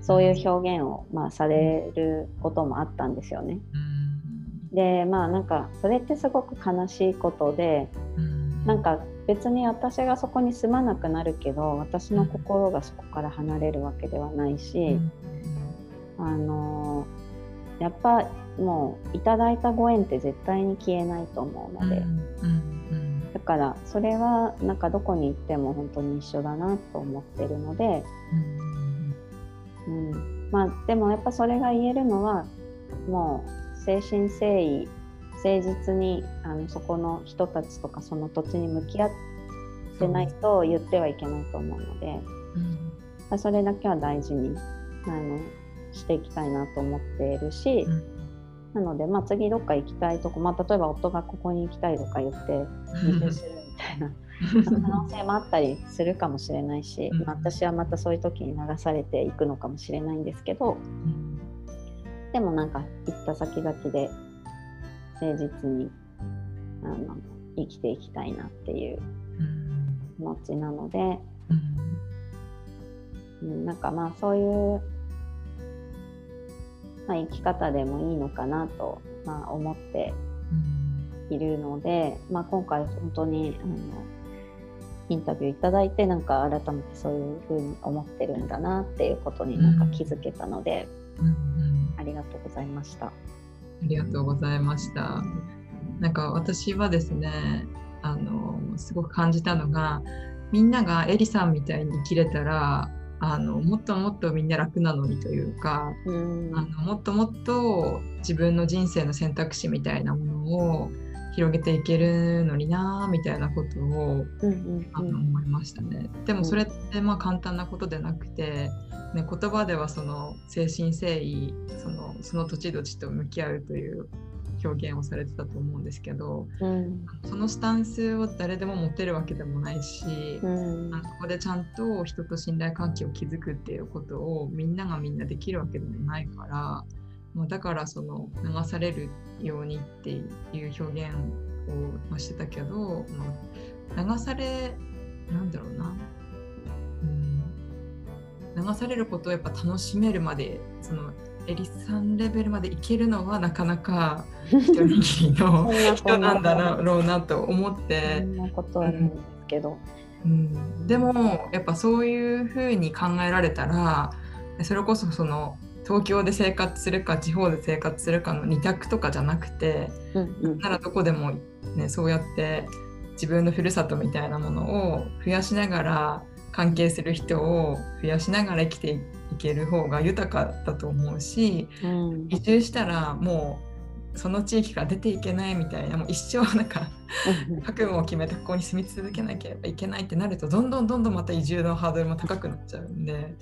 そういう表現を、まあ、されることもあったんですよね。でまあなんかそれってすごく悲しいことで、なんか別に私がそこに住まなくなるけど私の心がそこから離れるわけではないし、あのやっぱもういただいたご縁って絶対に消えないと思うので、だからそれはなんかどこに行っても本当に一緒だなと思ってるので、うんまあ、でもやっぱそれが言えるのはもう誠心誠意誠実にあのそこの人たちとかその土地に向き合ってないと言ってはいけないと思うので、うん、それだけは大事にあのしていきたいなと思っているし、うん、なので、まあ、次どっか行きたいとこ、まあ、例えば夫がここに行きたいとか言って移住するみたいな。可能性もあったりするかもしれないし、まあ、私はまたそういう時に流されていくのかもしれないんですけど、でもなんか行った先々で誠実にあの生きていきたいなっていう気持ちなので、うん、なんかまあそういう、まあ、生き方でもいいのかなと、まあ、思っているので、まあ、今回本当にあのインタビューいただいてなんか改めてそういうふうに思ってるんだなっていうことになんか気づけたので、ありがとうございました。ありがとうございました。なんか私はですねあのすごく感じたのがみんながエリさんみたいに生きれたらあのもっともっとみんな楽なのにというか、うん、あのもっともっと自分の人生の選択肢みたいなものを広げていけるのになみたいなことを、あの思いましたね。でもそれってまあ簡単なことでなくて、ね、言葉ではその精神誠意そのその土地土地と向き合うという表現をされてたと思うんですけど、うん、そのスタンスを誰でも持てるわけでもないし、うん、ここでちゃんと人と信頼関係を築くっていうことをみんながみんなできるわけでもないから、まあ、だからその流されるようにっていう表現をしてたけど、まあ、流されなんだろうな、うん、流されることをやっぱ楽しめるまでそのエリさんレベルまでいけるのはなかなか一握りの人なんだろうなと思って。そんなことんですけど、うん、でもやっぱそういうふうに考えられたらそれこそその東京で生活するか地方で生活するかの2択とかじゃなくて、うんうん、ならどこでも、ね、そうやって自分のふるさとみたいなものを増やしながら関係する人を増やしながら生きていける方が豊かだと思うし、うん、移住したらもうその地域から出ていけないみたいなもう一生なんか覚悟を決めてここに住み続けなければいけないってなるとどんどんどんどんまた移住のハードルも高くなっちゃうんで、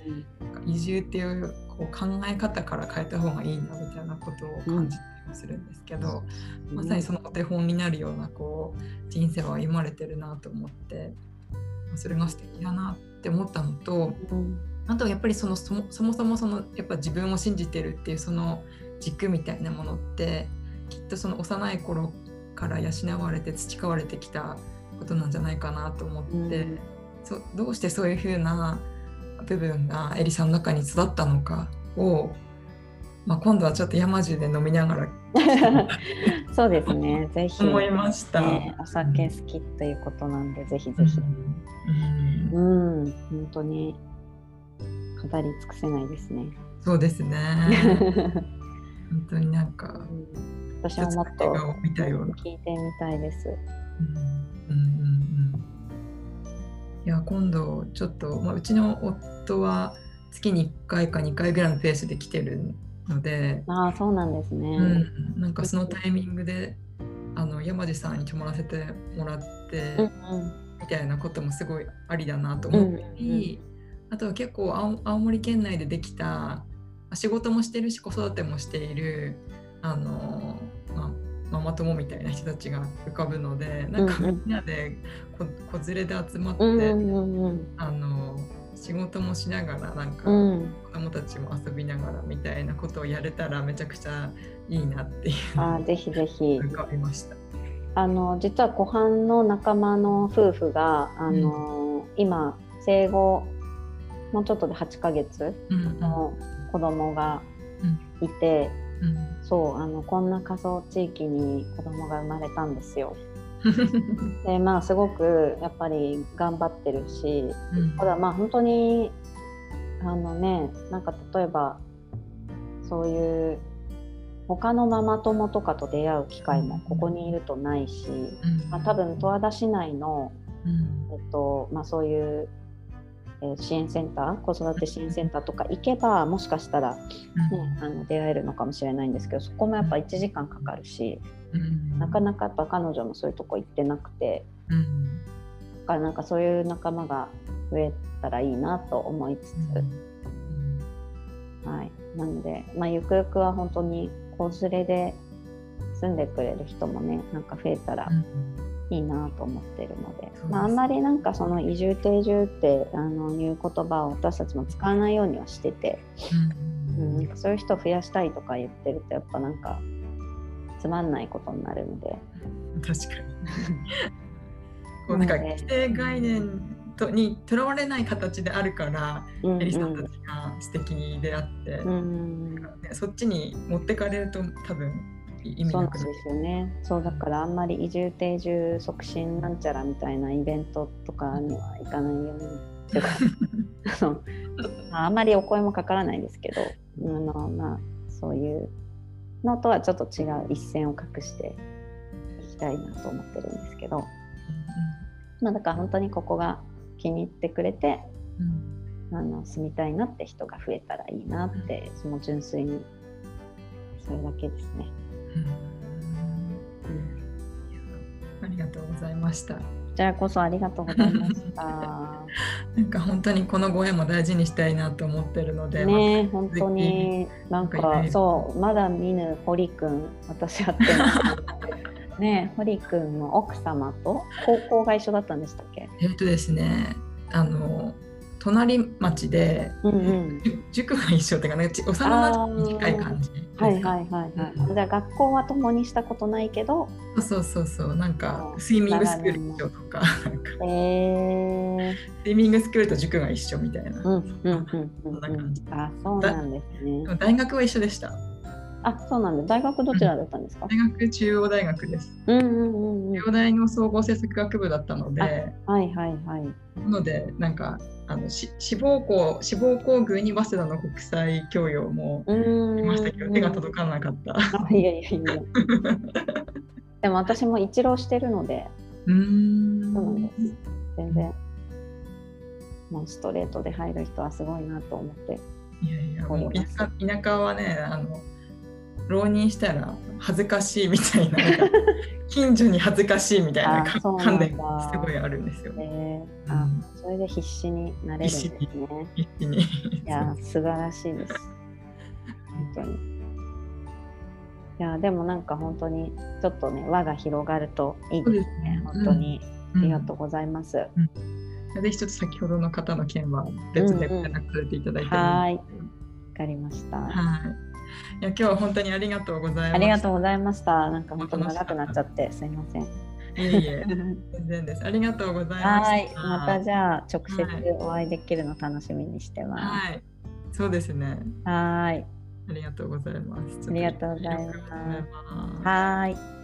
うん、移住っていうこう考え方から変えた方がいいなみたいなことを感じたりもするんですけど、うん、まさにそのお手本になるようなこう人生を歩まれてるなと思ってそれが素敵だなって思ったのと。あとやっぱりそのそもそもそのやっぱ自分を信じてるっていうその軸みたいなものってきっとその幼い頃から養われて培われてきたことなんじゃないかなと思って、うん、そどうしてそういう風な部分がエリさんの中に育ったのかを、まあ、今度はちょっと山中で飲みながら。そうですね。ぜひ。思いました、ね、お酒好きということなんで、ぜひぜひ、うん、うん、本当に。語り尽くせないですね。そうですね。本当になんか、うん、私はもっと聞いてみたいです。うん。うんうんうん、いや今度ちょっと、まあ、うちの夫は月に1回か2回ぐらいのペースで来てるのでああそうなんですね、うん、なんかそのタイミングであの山地さんに泊まらせてもらって、うんうん、みたいなこともすごいありだなと思ったり、うんうん。あとは結構青森県内でできた仕事もしてるし子育てもしているあの、まあ、ママ友みたいな人たちが浮かぶのでなんかみんなで子連れで集まって、あの仕事もしながらなんか、子供たちも遊びながらみたいなことをやれたらめちゃくちゃいいなっていうあぜひぜひ。浮かびました。あの実は湖畔の仲間の夫婦があの、うん、今生後もうちょっとで8ヶ月の子供がいて、うんうん、そうあのこんな仮想地域に子供が生まれたんですよ。でまあすごくやっぱり頑張ってるし、うん、ただまあ本当にあのねなんか例えばそういう他のママ友とかと出会う機会もここにいるとないし、うん、まあ、多分十和田市内の、うん、えっとまあ、そういうえ支援センター子育て支援センターとか行けばもしかしたら、ね、あの出会えるのかもしれないんですけどそこもやっぱ1時間かかるし、なかなかやっぱ彼女もそういうとこ行ってなくて、だからなんかそういう仲間が増えたらいいなと思いつつ、はい、なので、まあ、ゆくゆくは本当に子連れで住んでくれる人もねなんか増えたらいいなと思ってるので、まあ、あんまりなんかその移住定住ってあのいう言葉を私たちも使わないようにはしてて、うん、うん、そういう人を増やしたいとか言ってるとやっぱなんかつまんないことになるので。確かに。こうなんか既成概念とにとらわれない形であるから、うんうん、エリさんたちが素敵に出会って、うんうん、そっちに持ってかれると多分意味なくそうですよねそうだからあんまり移住定住促進なんちゃらみたいなイベントとかには行かないようにとか。ああ、あんまりお声もかからないですけどあの、まあ、そういうのとはちょっと違う一線を画していきたいなと思ってるんですけど、まあ、だから本当にここが気に入ってくれて、うん、あの住みたいなって人が増えたらいいなってその純粋にそれだけですね。ありがとうございました。こちらこそありがとうございました。なんか本当にこのご縁も大事にしたいなと思ってるので。ね、本当になんかそうまだ見ぬ堀くん私会ってます。ね、堀くんの奥様と高校が一緒だったんでしたっけ？えっとですね、あの隣町で、うんうん、塾が一緒っていうか、ね、幼なじみに近い感じはいはいはいはい、うん、じゃあ学校は共にしたことないけど。そうそうそうなんかスイミングスクール一緒とかへえスイミングスクールと塾が一緒みたいな、うんうんうんそんな感じ。あそうなんですね。大学は一緒でしたあ、そうなんで大学どちらだったんですか？大学中央大学です。うんうんうん、中央大の総合政策学部だったので、はいはいはい。なのでなんかあのし志望校志望校群に早稲田の国際教養もいましたけど手が届かなかった。いやいやいや。でも私も一浪してるので、うんそうなんです。全然もうストレートで入る人はすごいなと思って。いやいやもう田舎はねあの浪人したら恥ずかしいみたいな 近所に恥ずかしいみたいな観念がすごいあるんですよ。えー、あ、それで必死になれるんですね。必死に。いや素晴らしいです。本当に。いやでもなんか本当にちょっとね輪が広がるといいですね。すね本当に、ありがとうございます。うんうん、ぜひちょっと先ほどの方の件は別で連絡されていただいて、うんうん、はい。わかりました。はい。いや今日は本当にありがとうございます。ありがとうございました。なんか本当長くなっちゃってすいません。いえいえ、全然です。ありがとうございます。またじゃあ直接お会いできるの楽しみにしてます。はい、そうですね。はい。ありがとうございます。ありがとうございます。はい。